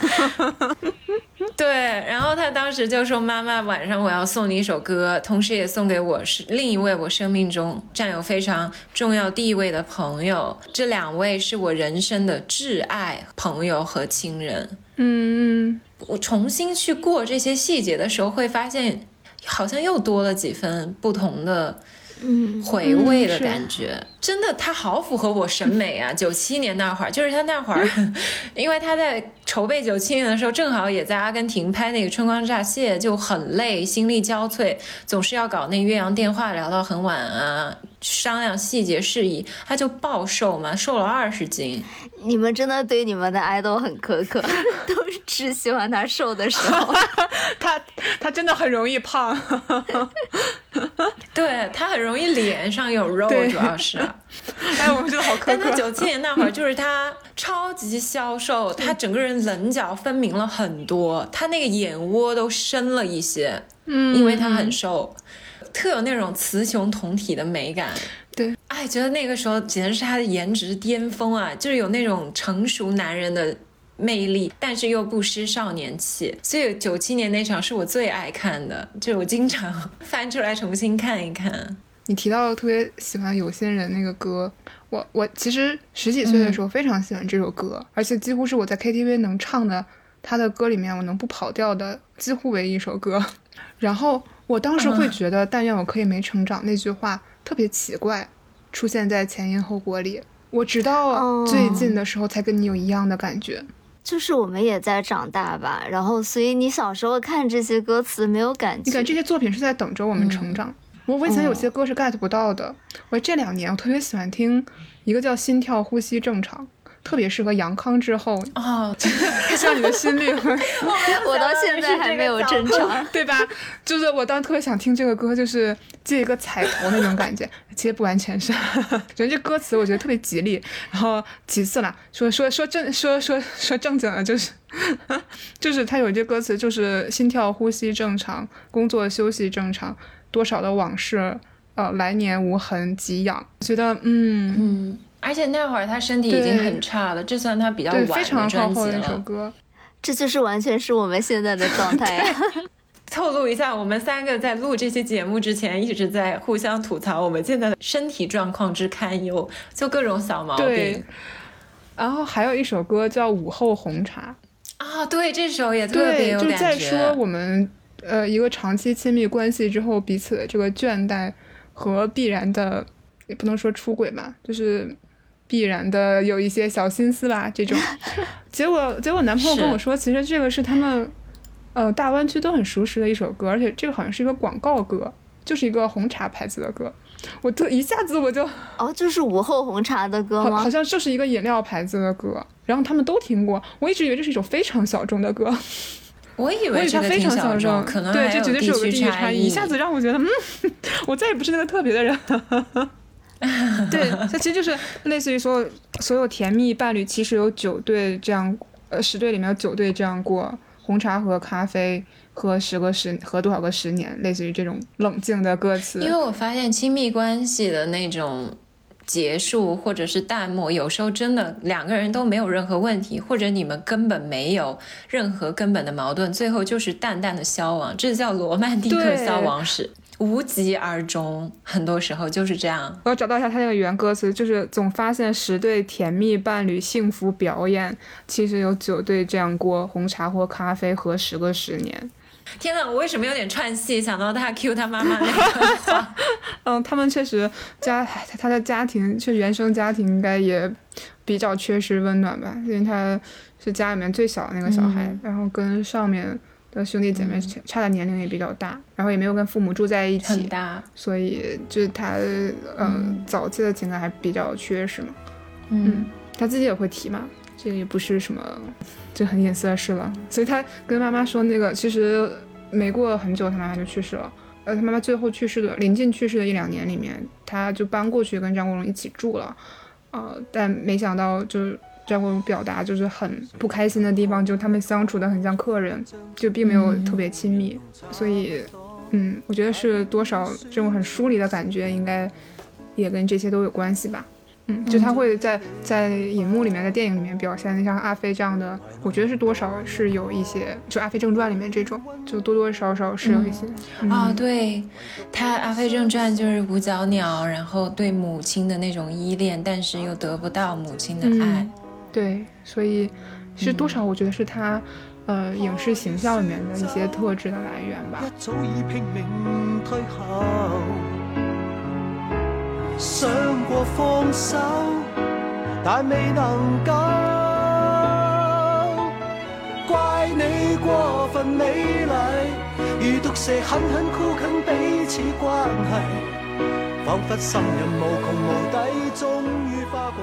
对，然后他当时就说：“妈妈，晚上我要送你一首歌，同时也送给我是另一位我生命中占有非常重要地位的朋友。这两位是我人生的挚爱朋友和亲人。嗯，我重新去过这些细节的时候，会发现好像又多了几分不同的嗯，回味的感觉。真的，他好符合我审美啊！九七年那会儿，就是他那会儿，因为他在筹备九七年的时候，正好也在阿根廷拍那个《春光乍泄》，就很累，心力交瘁，总是要搞那岳阳电话聊到很晚啊，商量细节事宜，他就暴瘦嘛，瘦了二十斤。你们真的对你们的爱豆很苛刻，都是只喜欢他瘦的时候。他他真的很容易胖。对他很容易脸上有肉，主要是。哎，我们真的好苛刻。但他九七年那会儿，就是他超级消瘦，他整个人棱角分明了很多，他那个眼窝都深了一些，嗯，因为他很瘦，特有那种雌雄同体的美感。对，哎，觉得那个时候简直是他的颜值巅峰啊，就是有那种成熟男人的。魅力，但是又不失少年气，所以九七年那场是我最爱看的，就我经常翻出来重新看一看。你提到特别喜欢有些人那个歌，我我其实十几岁的时候非常喜欢这首歌，而且几乎是我在 KTV 能唱的他的歌里面我能不跑调的几乎唯一一首歌。然后我当时会觉得“但愿我可以没成长”那句话特别奇怪，出现在前因后果里。我直到哦最近的时候才跟你有一样的感觉。就是我们也在长大吧，然后所以你小时候看这些歌词没有感觉你看，这些作品是在等着我们成长。我我以前有些歌是 get 不到的，我这两年我特别喜欢听一个叫《心跳呼吸正常》，特别适合阳康之后，哦，像你的心率会，我到现在还没有正常。对吧？就是我当时特别想听这个歌，就是借一个彩头那种感觉。其实不完全是，觉得这歌词我觉得特别吉利。然后其次啦，说说说正说说说正经的，就是就是他有一句歌词，就是心跳呼吸正常，工作休息正常，多少的往事，呃，来年无痕给养。觉得嗯，嗯，而且那会儿他身体已经很差了，这算他比较对，晚非常的专辑靠后的一首。歌。这就是完全是我们现在的状态呀、透露一下，我们三个在录这期节目之前一直在互相吐槽我们现在的身体状况之堪忧，就各种小毛对病。然后还有一首歌叫《午后红茶》。啊，对，这首也特别有感觉就是在说。我们呃一个长期亲密关系之后，彼此的这个倦怠和必然的，也不能说出轨吧，就是必然的有一些小心思吧，这种。结果结果男朋友跟我说，其实这个是他们呃大湾区都很熟识的一首歌，而且这个好像是一个广告歌，就是一个红茶牌子的歌。我特一下子我就哦，就是午后红茶的歌吗好好？像就是一个饮料牌子的歌，然后他们都听过。我一直以为这是一首非常小众的歌。我以为为这个它非常小众，可能对，这绝对是有个地域差异，一下子让我觉得，嗯，我再也不是那个特别的人。对，它其实就是类似于所有所有甜蜜伴侣，其实有九对这样，呃，十对里面有九对这样过，红茶和咖啡喝十个十喝多少个十年，类似于这种冷静的歌词。因为我发现亲密关系的那种结束或者是淡漠，有时候真的两个人都没有任何问题，或者你们根本没有任何根本的矛盾，最后就是淡淡的消亡，这叫罗曼蒂克消亡史。无疾而终，很多时候就是这样。我要找到一下他那个原歌词，就是总发现十对甜蜜伴侣幸福表演，其实有九对这样过，红茶或咖啡喝十个十年。天呐，我为什么有点串戏？想到他 Q 他妈妈那个话，嗯，他们确实家他的家庭，确实原生家庭应该也比较缺失温暖吧，因为他是家里面最小的那个小孩，然后跟上面的兄弟姐妹差差的年龄也比较大，然后也没有跟父母住在一起，很大，所以就是他嗯早期的情感还比较缺失嘛，嗯，他自己也会提嘛，这个也不是什么。就很隐私的事了，所以他跟妈妈说，那个其实没过很久，他妈妈就去世了。呃，他妈妈最后去世的临近去世的一两年里面，他就搬过去跟张国荣一起住了。呃，但没想到就是张国荣表达就是很不开心的地方，就他们相处的很像客人，就并没有特别亲密。所以，嗯，我觉得是多少这种很疏离的感觉，应该也跟这些都有关系吧。嗯，就他会在在荧幕里面，在电影里面表现，像阿飞这样的，我觉得是多少是有一些，就《阿飞正传》里面这种，就多多少少是有一些啊。对他，《阿飞正传》就是五角鸟，然后对母亲的那种依恋，但是又得不到母亲的爱。对，所以是多少，我觉得是他，呃，影视形象里面的一些特质的来源吧。想过放手，但未能够。怪你过分美丽，如毒蛇狠狠彼此关系，仿佛心人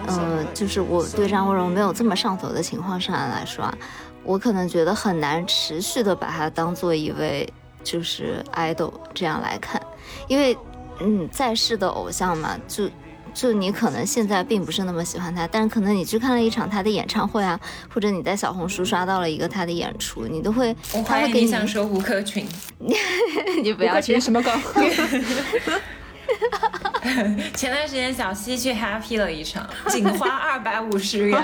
嗯，就是我对张国荣没有这么上头的情况上来说啊，我可能觉得很难持续的把他当做一位就是 idol 这样来看，因为。嗯，在世的偶像嘛，就就你可能现在并不是那么喜欢他，但是可能你去看了一场他的演唱会啊，或者你在小红书刷到了一个他的演出，你都会。我怀疑你想说吴克群，你不要接什么梗。前段时间小西去 happy 了一场，仅花 二百五十元，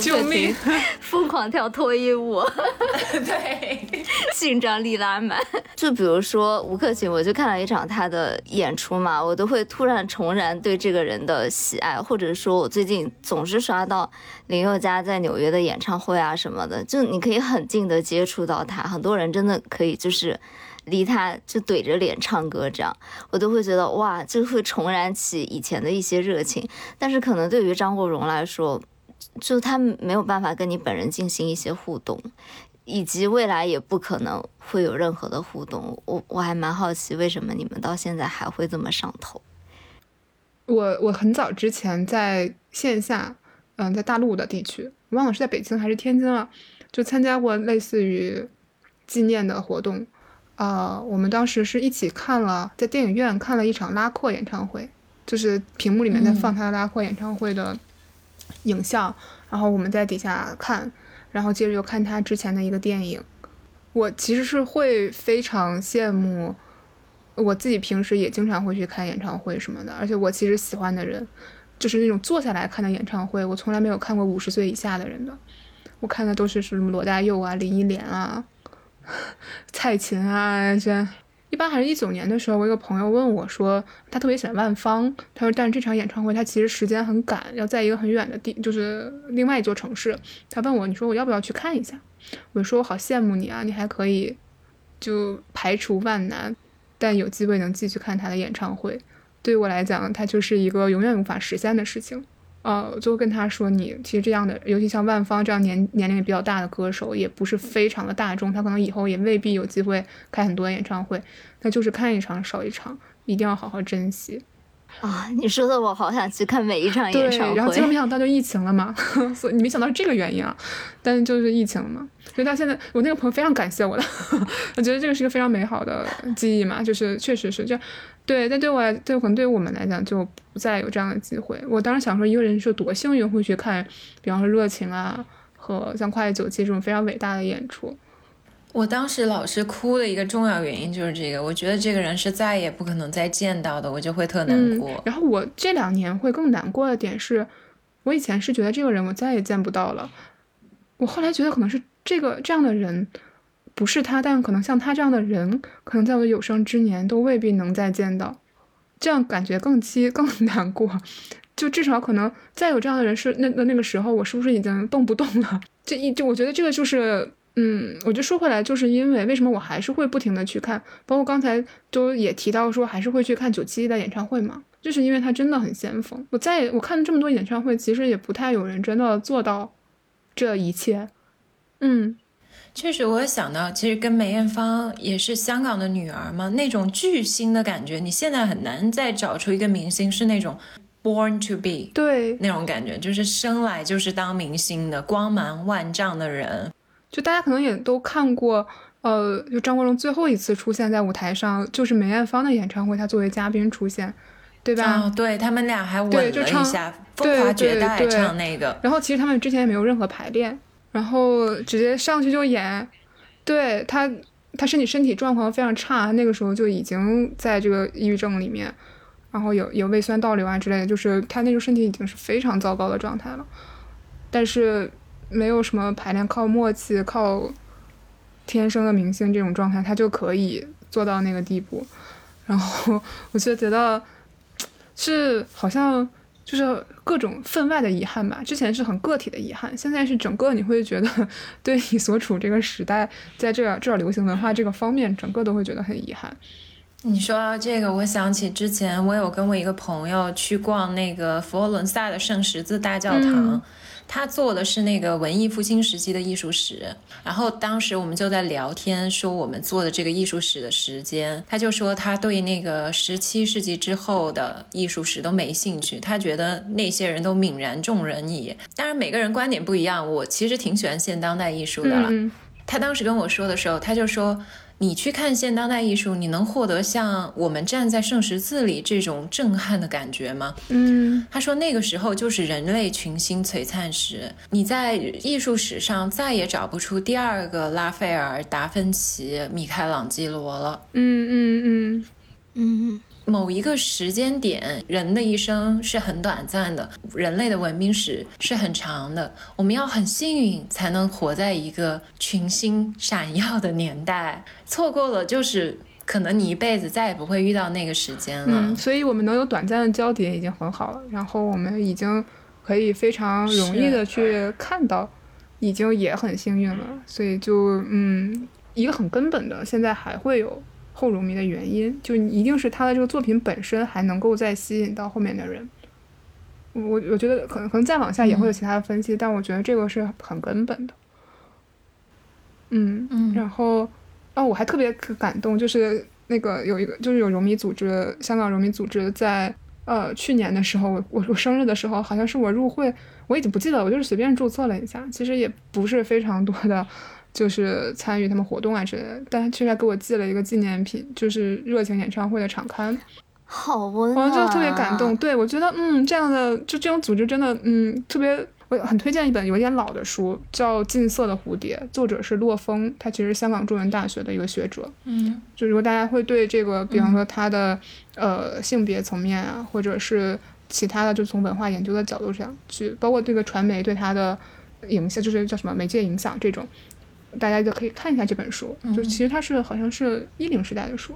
救命！疯狂跳脱衣舞，对，性张力拉满。就比如说吴克群，我就看了一场他的演出嘛，我都会突然重燃对这个人的喜爱，或者说我最近总是刷到林宥嘉在纽约的演唱会啊什么的，就你可以很近的接触到他，很多人真的可以就是。离他就怼着脸唱歌，这样我都会觉得哇，就会重燃起以前的一些热情。但是可能对于张国荣来说，就他没有办法跟你本人进行一些互动，以及未来也不可能会有任何的互动。我我还蛮好奇，为什么你们到现在还会这么上头？我我很早之前在线下，嗯，在大陆的地区，忘了是在北京还是天津了，就参加过类似于纪念的活动。呃，我们当时是一起看了，在电影院看了一场拉阔演唱会，就是屏幕里面在放他的拉阔演唱会的影像，然后我们在底下看，然后接着又看他之前的一个电影。我其实是会非常羡慕，我自己平时也经常会去看演唱会什么的，而且我其实喜欢的人，就是那种坐下来看的演唱会，我从来没有看过五十岁以下的人的，我看的都是什么罗大佑啊、林忆莲啊。蔡琴啊，这一般还是一九年的时候，我一个朋友问我说，他特别喜欢万芳，他说，但是这场演唱会他其实时间很赶，要在一个很远的地，就是另外一座城市。他问我，你说我要不要去看一下？我说我好羡慕你啊，你还可以就排除万难，但有机会能继续看他的演唱会，对于我来讲，他就是一个永远无法实现的事情。呃，就跟他说，你其实这样的，尤其像万芳这样年年龄也比较大的歌手，也不是非常的大众，他可能以后也未必有机会开很多演唱会，那就是看一场少一场，一定要好好珍惜。啊，你说的我好想去看每一场演唱会。然后结果没想到就疫情了嘛，所以你没想到是这个原因啊，但是就是疫情了嘛，所以他现在我那个朋友非常感谢我的，我觉得这个是一个非常美好的记忆嘛，就是确实是这样。对，但对我来，对可能对于我们来讲，就不再有这样的机会。我当时想说，一个人是多幸运会去看，比方说热情啊，和像跨越九七这种非常伟大的演出。我当时老是哭的一个重要原因就是这个，我觉得这个人是再也不可能再见到的，我就会特难过。然后我这两年会更难过的点是，我以前是觉得这个人我再也见不到了，我后来觉得可能是这个这样的人。不是他，但可能像他这样的人，可能在我有生之年都未必能再见到，这样感觉更凄 更难过。就至少可能再有这样的人是那那那个时候，我是不是已经动不动了？这一就我觉得这个就是，嗯，我就说回来，就是因为为什么我还是会不停的去看，包括刚才都也提到说还是会去看九七一的演唱会嘛，就是因为他真的很先锋。我在我看了这么多演唱会，其实也不太有人真的做到这一切。嗯，确实，我也想到，其实跟梅艳芳也是香港的女儿嘛，那种巨星的感觉，你现在很难再找出一个明星是那种。Born to be，对那种感觉，就是生来就是当明星的光芒万丈的人。就大家可能也都看过，呃，就张国荣最后一次出现在舞台上，就是梅艳芳的演唱会，他作为嘉宾出现，对吧？哦，对他们俩还吻了一下，风华绝代唱那个。然后其实他们之前也没有任何排练，然后直接上去就演。对他，他身体身体状况非常差，那个时候就已经在这个抑郁症里面。然后有有胃酸倒流啊之类的，就是他那时候身体已经是非常糟糕的状态了，但是没有什么排练，靠默契，靠天生的明星这种状态，他就可以做到那个地步。然后我就觉得是好像就是各种分外的遗憾吧。之前是很个体的遗憾，现在是整个你会觉得对你所处这个时代，在这这流行文化这个方面，整个都会觉得很遗憾。你说到这个，我想起之前我有跟我一个朋友去逛那个佛罗伦萨的圣十字大教堂，他做的是那个文艺复兴时期的艺术史。然后当时我们就在聊天，说我们做的这个艺术史的时间，他就说他对那个十七世纪之后的艺术史都没兴趣，他觉得那些人都泯然众人矣。当然每个人观点不一样，我其实挺喜欢现当代艺术的了。他当时跟我说的时候，他就说。你去看现当代艺术，你能获得像我们站在圣十字里这种震撼的感觉吗？嗯，他说那个时候就是人类群星璀璨时，你在艺术史上再也找不出第二个拉斐尔、达芬奇、米开朗基罗了。嗯嗯嗯嗯。某一个时间点，人的一生是很短暂的，人类的文明史是很长的。我们要很幸运，才能活在一个群星闪耀的年代。错过了，就是可能你一辈子再也不会遇到那个时间了。嗯，所以我们能有短暂的交叠已经很好了。然后我们已经可以非常容易的去看到，已经也很幸运了。所以就嗯，一个很根本的，现在还会有。后荣迷的原因，就一定是他的这个作品本身还能够再吸引到后面的人。我我觉得可能可能再往下也会有其他的分析，但我觉得这个是很根本的。嗯嗯，然后哦，我还特别感动，就是那个有一个就是有荣迷组织，香港荣迷组织在呃去年的时候，我我我生日的时候，好像是我入会，我已经不记得了，我就是随便注册了一下，其实也不是非常多的。就是参与他们活动啊之类的，但他却还给我寄了一个纪念品，就是热情演唱会的场刊，好温暖，我就特别感动。对我觉得，嗯，这样的就这种组织真的，嗯，特别，我很推荐一本有点老的书，叫《近色的蝴蝶》，作者是洛风，他其实是香港中文大学的一个学者。嗯，就如果大家会对这个，比方说他的呃性别层面啊，或者是其他的，就从文化研究的角度上去，包括这个传媒对他的影响，就是叫什么媒介影响这种。大家就可以看一下这本书，就其实它是好像是一零时代的书，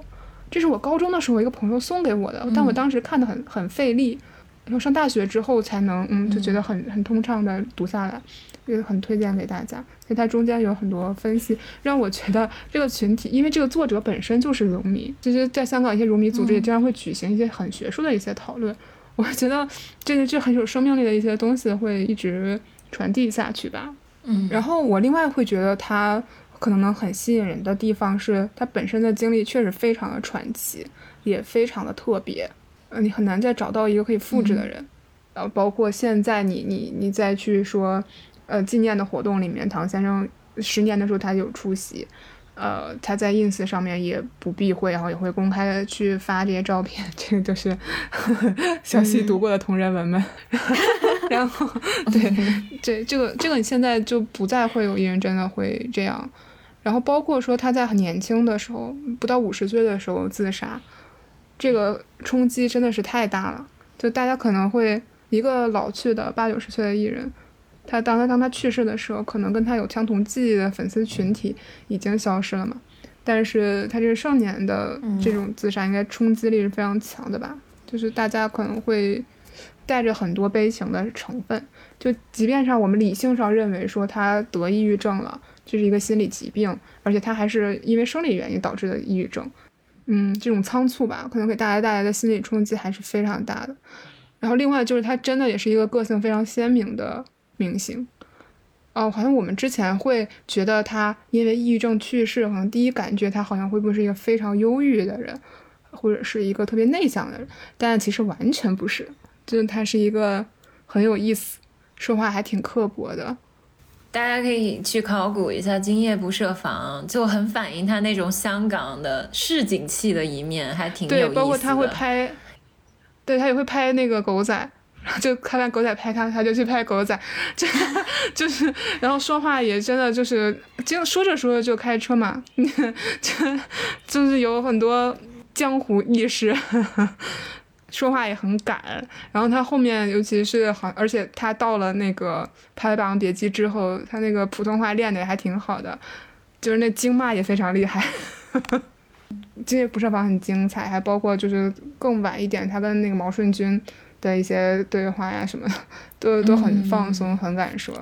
这是我高中的时候一个朋友送给我的，但我当时看的很很费力，然后上大学之后才能嗯就觉得很很通畅的读下来，也很推荐给大家。所以它中间有很多分析，让我觉得这个群体，因为这个作者本身就是荣迷，就是在香港一些荣迷组织也经常会举行一些很学术的一些讨论，我觉得这这很有生命力的一些东西会一直传递下去吧。嗯，然后我另外会觉得他可能能很吸引人的地方是他本身的经历确实非常的传奇，也非常的特别，呃，你很难再找到一个可以复制的人。然后包括现在你你你再去说，呃，纪念的活动里面，唐先生十年的时候他有出席。呃，他在 ins 上面也不避讳，然后也会公开的去发这些照片，这个就是 小溪读过的同人文们。然后，对，这这个这个你现在就不再会有艺人真的会这样。然后包括说他在很年轻的时候，不到五十岁的时候自杀，这个冲击真的是太大了。就大家可能会一个老去的八九十岁的艺人，他当他当他去世的时候，可能跟他有相同记忆的粉丝群体已经消失了嘛。但是他这个少年的这种自杀，应该冲击力是非常强的吧？就是大家可能会带着很多悲情的成分，就即便上我们理性上认为说他得抑郁症了，这是一个心理疾病，而且他还是因为生理原因导致的抑郁症。嗯，这种仓促吧，可能给大家带来的心理冲击还是非常大的。然后另外就是他真的也是一个个性非常鲜明的明星。哦，好像我们之前会觉得他因为抑郁症去世，好像第一感觉他好像会不会是一个非常忧郁的人，或者是一个特别内向的人，但其实完全不是，就是他是一个很有意思，说话还挺刻薄的。大家可以去考古一下《今夜不设防》，就很反映他那种香港的市井气的一面，还挺有意思的。对，包括他会拍，对他也会拍那个狗仔。就看到狗仔拍他，他就去拍狗仔，就就是，然后说话也真的就是，就说着说着就开车嘛，就就是有很多江湖意识，说话也很赶。然后他后面，尤其是好，而且他到了那个拍《霸王别姬》之后，他那个普通话练的也还挺好的，就是那京骂也非常厉害。这些不设防很精彩，还包括就是更晚一点，他跟那个毛舜筠。的一些对话呀，什么的都都很放松，很敢说。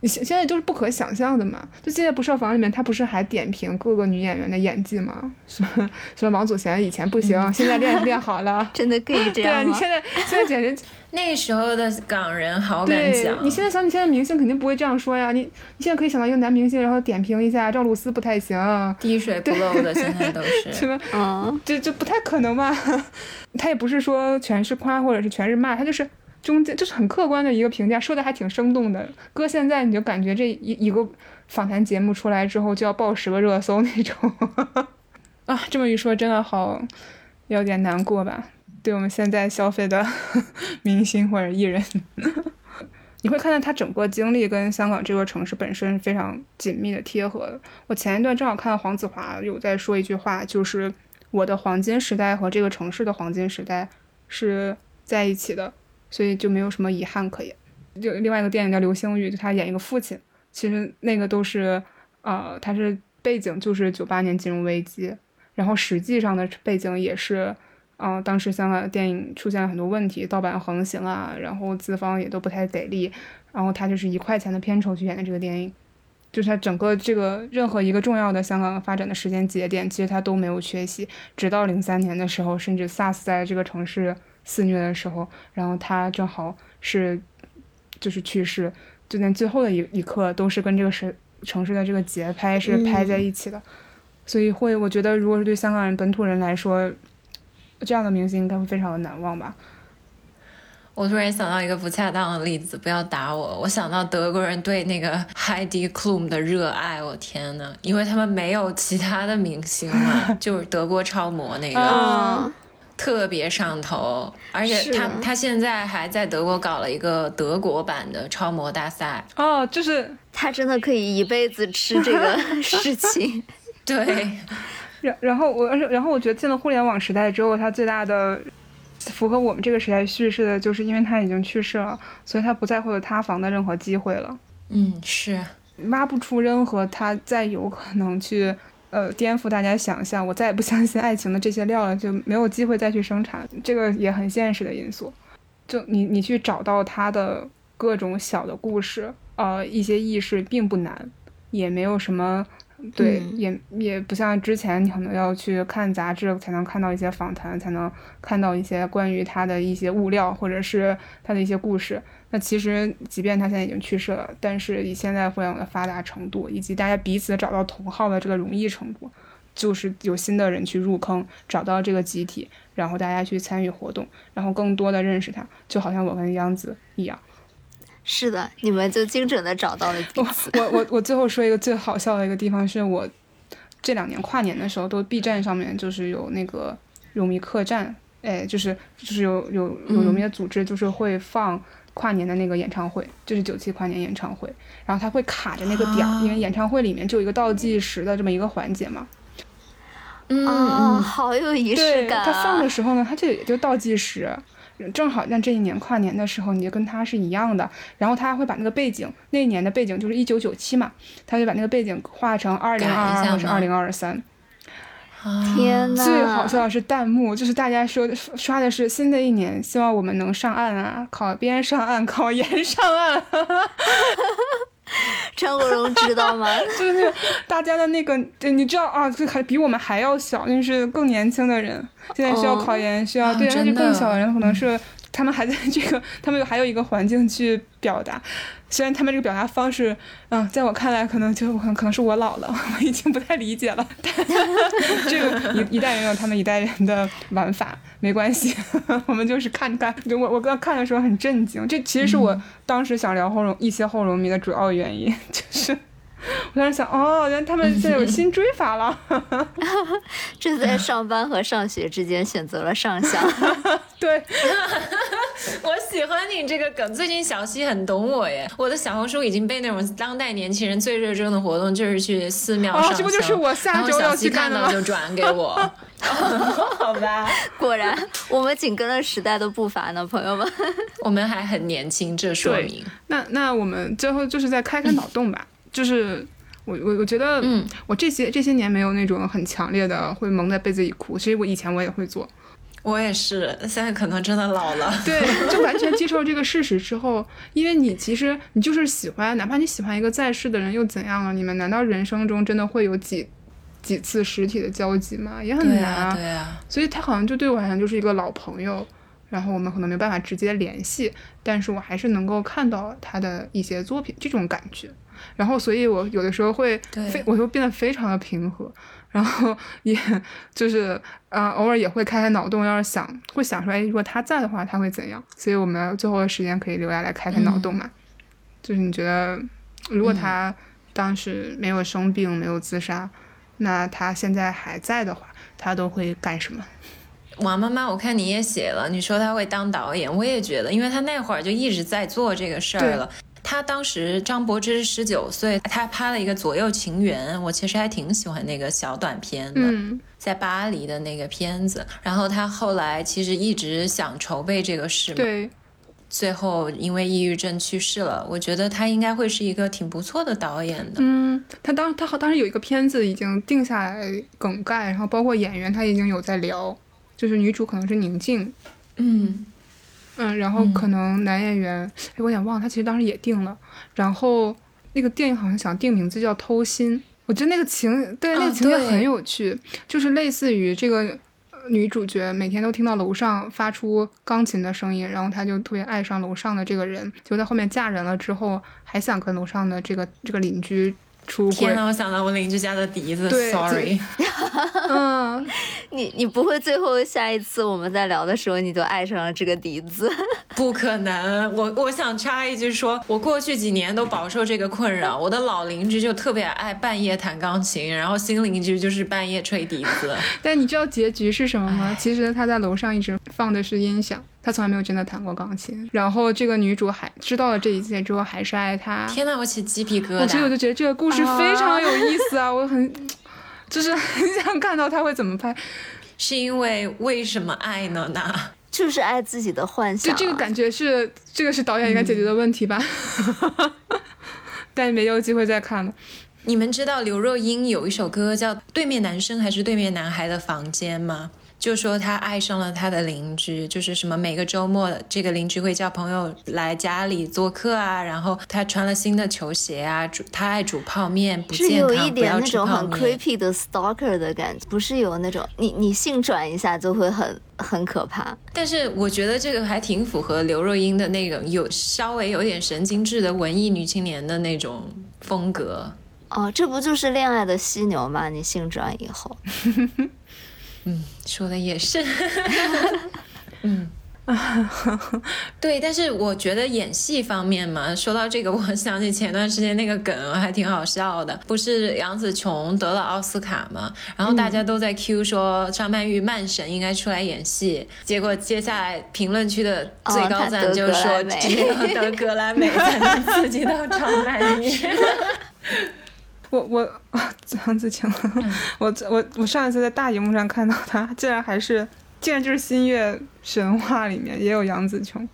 你现现在就是不可想象的嘛？就《现在不设防》里面，他不是还点评各个女演员的演技吗？什么什么王祖贤以前不行，现在练练好了，真的可以 这样吗？对啊，你现在现在简直 那时候的港人好敢讲。你现在想，你现在明星肯定不会这样说呀。你你现在可以想到一个男明星，然后点评一下赵露思不太行，滴水不漏的，现在都是什么？嗯，就就不太可能吧？他也不是说全是夸或者是全是骂，他就是。中间就是很客观的一个评价，说的还挺生动的。搁现在你就感觉这一一个访谈节目出来之后就要报十个热搜那种 啊。这么一说，真的好有点难过吧？对我们现在消费的 明星或者艺人，你会看到他整个经历跟香港这座城市本身非常紧密的贴合的。我前一段正好看到黄子华有在说一句话，就是我的黄金时代和这个城市的黄金时代是在一起的。所以就没有什么遗憾可言。就另外一个电影叫《流星雨》，就他演一个父亲，其实那个都是，呃，他是背景就是九八年金融危机，然后实际上的背景也是，呃，当时香港电影出现了很多问题，盗版横行啊，然后资方也都不太给力，然后他就是一块钱的片酬去演的这个电影，就是他整个这个任何一个重要的香港发展的时间节点，其实他都没有缺席，直到零三年的时候，甚至 SARS 在这个城市。肆虐的时候，然后他正好是，就是去世，就连最后的一一刻都是跟这个城城市的这个节拍是拍在一起的，所以会我觉得，如果是对香港人本土人来说，这样的明星应该会非常的难忘吧。我突然想到一个不恰当的例子，不要打我。我想到德国人对那个 Heidi Klum 的热爱，我天呐，因为他们没有其他的明星嘛，就是德国超模那个。特别上头，而且他他现在还在德国搞了一个德国版的超模大赛哦，就是他真的可以一辈子吃这个 事情。对，然然后我然后我觉得进了互联网时代之后，他最大的符合我们这个时代叙事的就是，因为他已经去世了，所以他不再会有塌房的任何机会了。嗯，是挖不出任何他再有可能去。呃，颠覆大家想象，我再也不相信爱情的这些料了，就没有机会再去生产，这个也很现实的因素。就你你去找到他的各种小的故事，呃，一些意识并不难，也没有什么。对，也也不像之前，你可能要去看杂志才能看到一些访谈，才能看到一些关于他的一些物料，或者是他的一些故事。那其实，即便他现在已经去世了，但是以现在互联网的发达程度，以及大家彼此找到同号的这个容易程度，就是有新的人去入坑，找到这个集体，然后大家去参与活动，然后更多的认识他，就好像我跟央子一样。是的，你们就精准的找到了彼此。我我我最后说一个最好笑的一个地方，是我这两年跨年的时候，都 B 站上面就是有那个荣迷客栈，哎，就是就是有有有荣迷的组织，就是会放跨年的那个演唱会，就是九七跨年演唱会，然后他会卡着那个点儿，因为演唱会里面就有一个倒计时的这么一个环节嘛。嗯，好有仪式感。他放的时候呢，他就也就倒计时。正好像这一年跨年的时候，你就跟他是一样的。然后他会把那个背景，那一年的背景就是一九九七嘛，他就把那个背景画成二零二二或者二零二三。天呐！最好笑的是弹幕，就是大家说刷的是新的一年，希望我们能上岸啊，考编上岸，考研上岸。张国荣知道吗？就是大家的那个，你知道啊，这还比我们还要小，就是更年轻的人，现在需要考研，需要对，但是更小的人可能是。他们还在这个，他们还有一个环境去表达，虽然他们这个表达方式，嗯，在我看来可能就可能可能是我老了，我已经不太理解了。但 这个一一代人有他们一代人的玩法，没关系，我们就是看看。我我刚看的时候很震惊，这其实是我当时想聊后荣一些后荣迷的主要原因，就是。我当时想，哦，原来他们现在有新追法了。这在上班和上学之间选择了上校。对，我喜欢你这个梗。最近小溪很懂我耶，我的小红书已经被那种当代年轻人最热衷的活动就是去寺庙上香。哦，这不就是我下周要去看到就转给我。好吧，果然我们紧跟了时代的步伐呢，朋友们。我们还很年轻，这说明。那那我们最后就是再开开脑洞吧。就是我我我觉得，嗯，我这些这些年没有那种很强烈的会蒙在被子里哭。其实我以前我也会做，我也是，现在可能真的老了。对，就完全接受这个事实之后，因为你其实你就是喜欢，哪怕你喜欢一个在世的人又怎样了？你们难道人生中真的会有几几次实体的交集吗？也很难啊。对啊。所以他好像就对我好像就是一个老朋友，然后我们可能没办法直接联系，但是我还是能够看到他的一些作品，这种感觉。然后，所以我有的时候会非，我就变得非常的平和，然后 也就是，呃，偶尔也会开开脑洞，要是想会想出来，如果他在的话，他会怎样？所以我们最后的时间可以留下来开开脑洞嘛。就是你觉得，如果他当时没有生病，没有自杀，那他现在还在的话，他都会干什么？王妈妈，我看你也写了，你说他会当导演，我也觉得，因为他那会儿就一直在做这个事儿了。他当时张柏芝十九岁，他拍了一个《左右情缘》，我其实还挺喜欢那个小短片的，在巴黎的那个片子。然后他后来其实一直想筹备这个事嘛，对，最后因为抑郁症去世了。我觉得他应该会是一个挺不错的导演的。嗯，他当他好当时有一个片子已经定下来梗概，然后包括演员他已经有在聊，就是女主可能是宁静，嗯。嗯，然后可能男演员，哎，我有点忘了，他其实当时也定了。然后那个电影好像想定名字叫《偷心》，我觉得那个情，对，那个情节很有趣，就是类似于这个女主角每天都听到楼上发出钢琴的声音，然后她就特别爱上楼上的这个人，就在后面嫁人了之后，还想跟楼上的这个这个邻居。天呐，我想到我邻居家的笛子，sorry。嗯，你你不会最后下一次我们在聊的时候，你就爱上了这个笛子？不可能，我我想插一句，说我过去几年都饱受这个困扰。我的老邻居就特别爱半夜弹钢琴，然后新邻居就是半夜吹笛子。但你知道结局是什么吗？其实他在楼上一直放的是音响。他从来没有真的弹过钢琴，然后这个女主还知道了这一切之后，还是爱他。天呐，我起鸡皮疙瘩！所以我就觉得这个故事非常有意思啊，我很，就是 很想看到他会怎么拍。是因为为什么爱呢？那 就是爱自己的幻想。就这个感觉是，这个是导演应该解决的问题吧？但没有机会再看了。你们知道刘若英有一首歌叫《对面男生还是对面男孩的房间》吗？就说他爱上了他的邻居，就是什么每个周末这个邻居会叫朋友来家里做客啊，然后他穿了新的球鞋啊，煮他爱煮泡面，不。是有一点那种很 creepy 的 stalker 的感觉，不是有那种你你性转一下就会很很可怕。但是我觉得这个还挺符合刘若英的那种有稍微有点神经质的文艺女青年的那种风格。哦，这不就是恋爱的犀牛吗？你性转以后。嗯，说的也是。嗯，对，但是我觉得演戏方面嘛，说到这个，我想起前段时间那个梗还挺好笑的，不是杨紫琼得了奥斯卡嘛，然后大家都在 Q 说张曼玉曼神应该出来演戏，结果接下来评论区的最高赞就说只有得格莱美才能刺激到张曼玉。我我 杨紫晴，我我我上一次在大荧幕上看到她，竟然还是竟然就是新月神话里面也有杨紫琼，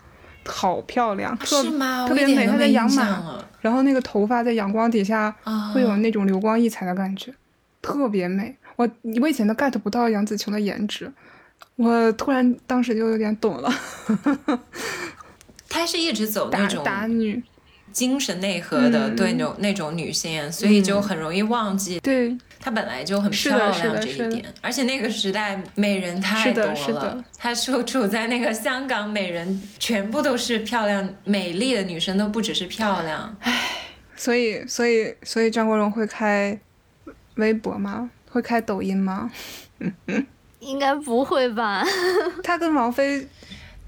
好漂亮，特是吗？特别美。她在养马，然后那个头发在阳光底下啊会有那种流光溢彩的感觉，特别美。我我以前都 get 不到杨紫琼的颜值，我突然当时就有点懂了。她是一直走那打种打女，精神内核的，嗯对那种那种女性，所以就很容易忘记对，她本来就很漂亮这一点。而且那个时代美人太多了，她处处在那个香港美人，全部都是漂亮美丽的女生，都不只是漂亮。唉所以所以所以张国荣会开微博吗？会开抖音吗？应该不会吧？他跟王菲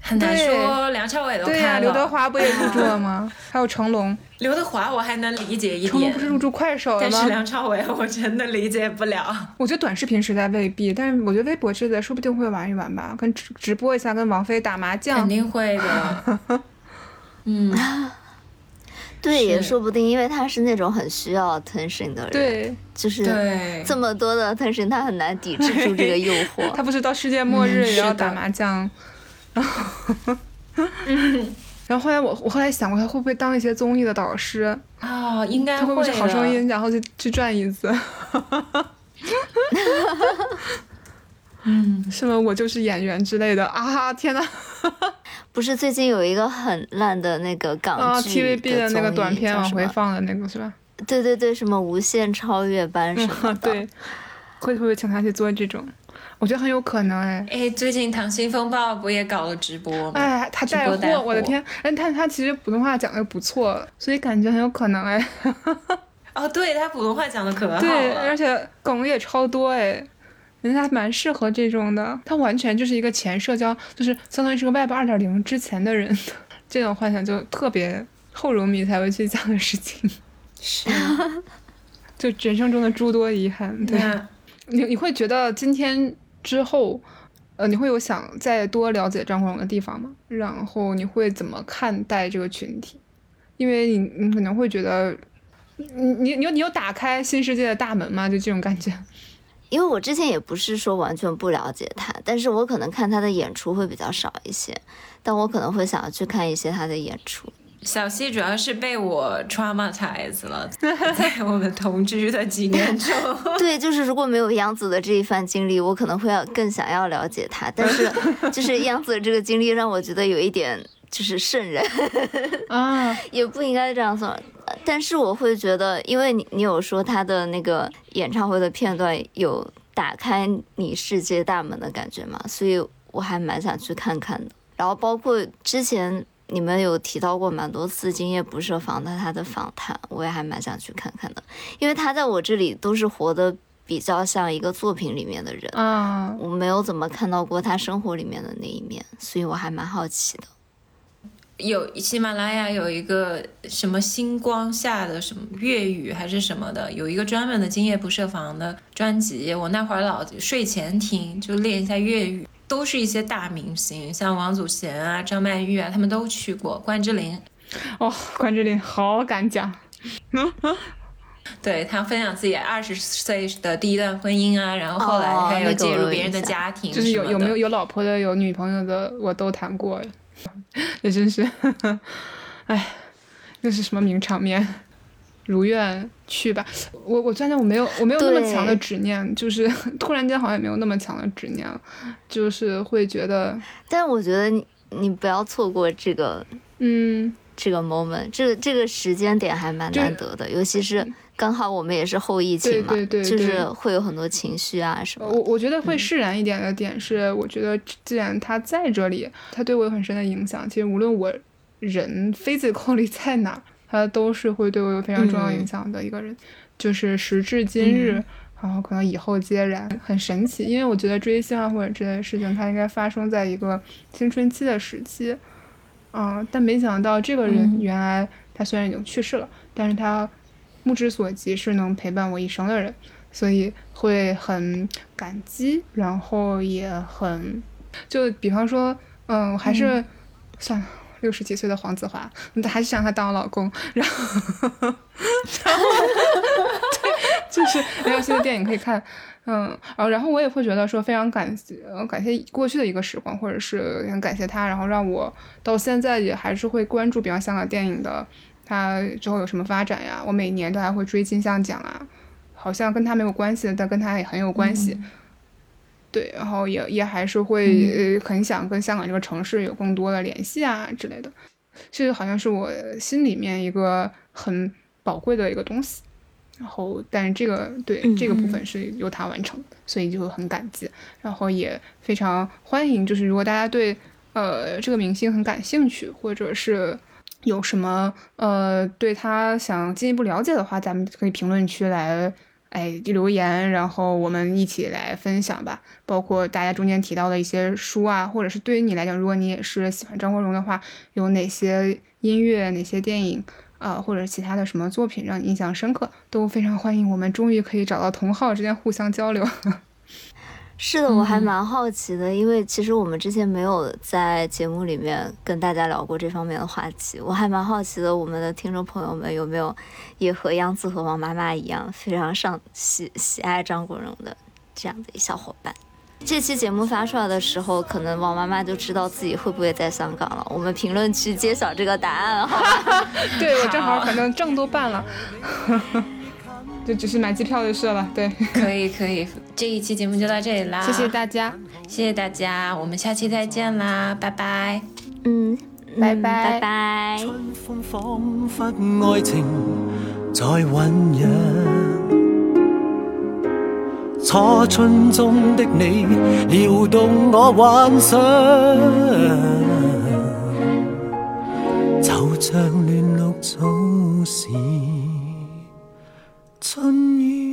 很难对说，梁朝伟都对呀、开了。刘德华不也入驻了吗？还有成龙，刘德华我还能理解一点成龙不，是入驻快手了但是吗？梁朝伟我真的理解不了。我觉得短视频时代未必，但是我觉得微博之类说不定会玩一玩吧，跟直直播一下，跟王菲打麻将肯。定会的。嗯，对，也说不定，因为他是那种很需要 attention 的人，，对，就是对，这么多的 attention，他很难抵制住这个诱惑。他不是到世界末日嗯也要打麻将，然后，然后后来我我后来想过，他会不会当一些综艺的导师？啊、应该他会不会是好声音，然后去去转椅子？嗯，什么我就是演员之类的啊！天呐，不是最近有一个很烂的那个港啊剧，TVB 的那个短片往回放的那个是吧？对对对，什么无限超越班什么的，对，会不会请他去做这种？我觉得很有可能哎。哎，最近《溏心风暴》不也搞了直播吗？哎，他带货，我的天！哎，他他其实普通话讲的不错，所以感觉很有可能哎。哦，对他普通话讲的可好对，而。且梗也超多哎，人家蛮适合这种的。他完全就是一个前社交，就是相当于是个 Web 二点零之前的人，这种幻想就特别后荣迷才会去讲的事情，是，就人生中的诸多遗憾。对，那你你会觉得今天之后，呃，你会有想再多了解张国荣的地方吗？然后你会怎么看待这个群体？因为你你可能会觉得，你你你有你有打开新世界的大门吗？就这种感觉。因为我之前也不是说完全不了解他，但是我可能看他的演出会比较少一些，但我可能会想要去看一些他的演出。小西主要是被我 traumatize 了，在 我们同居的几年中。对，就是如果没有杨紫的这一番经历，我可能会要更想要了解他，但是 就是杨紫的这个经历让我觉得有一点就是渗人，啊，也不应该这样说。但是我会觉得，因为你你有说他的那个演唱会的片段有打开你世界大门的感觉嘛，所以我还蛮想去看看的。然后包括之前你们有提到过蛮多次《今夜不设防》的他的访谈，我也还蛮想去看看的，因为他在我这里都是活的比较像一个作品里面的人，嗯，我没有怎么看到过他生活里面的那一面，所以我还蛮好奇的。有喜马拉雅有一个什么星光下的什么粤语还是什么的，有一个专门的今夜不设防的专辑，我那会儿老睡前听，就练一下粤语。都是一些大明星，像王祖贤啊、张曼玉啊，他们都去过。关之琳，哦，关之琳好敢讲，对他分享自己二十岁的第一段婚姻啊，然后后来哦还有介入别人的家庭就是有有没有有老婆的有女朋友的我都谈过，也真是，哎，那是什么名场面？如愿去吧。我我真的我没有我没有那么强的执念，就是 突然间好像也没有那么强的执念了，就是会觉得，但我觉得你你不要错过这个嗯，这个 moment，这个这个时间点还蛮难得的，尤其是刚好我们也是后疫情嘛，对对对就是会有很多情绪啊什么我。我觉得会释然一点的点是，我觉得既然他在这里，他对我有很深的影响。其实无论我人 physically 在哪，他都是会对我有非常重要影响的一个人。就是时至今日，然后可能以后皆然，很神奇。因为我觉得追星啊或者这类事情，它应该发生在一个青春期的时期，嗯，但没想到这个人嗯原来他虽然已经去世了，但是他目之所及是能陪伴我一生的人。所以会很感激，然后也很，就比方说，嗯，还是、算了。六十几岁的黄子华，还是想他当我老公，然后，然后，对，就是没有新的电影可以看。嗯，然后然后我也会觉得说非常感谢，感谢过去的一个时光，或者是很感谢他，然后让我到现在也还是会关注，比方香港电影的，它之后有什么发展呀？我每年都还会追金像奖啊，好像跟他没有关系，但跟他也很有关系。对，然后也也还是会呃很想跟香港这个城市有更多的联系啊之类的，这好像是我心里面一个很宝贵的一个东西。然后，但是这个对这个部分是由他完成的，所以就很感激。然后也非常欢迎，就是如果大家对呃这个明星很感兴趣，或者是有什么呃对他想进一步了解的话，咱们可以评论区来哎留言，然后我们一起来分享吧。包括大家中间提到的一些书啊，或者是对于你来讲，如果你也是喜欢张国荣的话，有哪些音乐、哪些电影？啊，或者其他的什么作品让你印象深刻，都非常欢迎。我们终于可以找到同好之间互相交流。是的，我还蛮好奇的，因为其实我们之前没有在节目里面跟大家聊过这方面的话题。我还蛮好奇的，我们的听众朋友们有没有也和杨子和王妈妈一样，非常上喜喜爱张国荣的这样的小伙伴？这期节目发出来的时候，可能王妈妈就知道自己会不会在香港了。我们评论区揭晓这个答案，好吗？对我正好，反正证都办了，就只是买机票就是了。对，可以可以，这一期节目就到这里啦，谢谢大家，谢谢大家，我们下期再见啦，拜拜。嗯，拜拜拜拜。春風彷彿愛情在醞釀，初春中的你撩動我幻想，就像亂綠草時春雨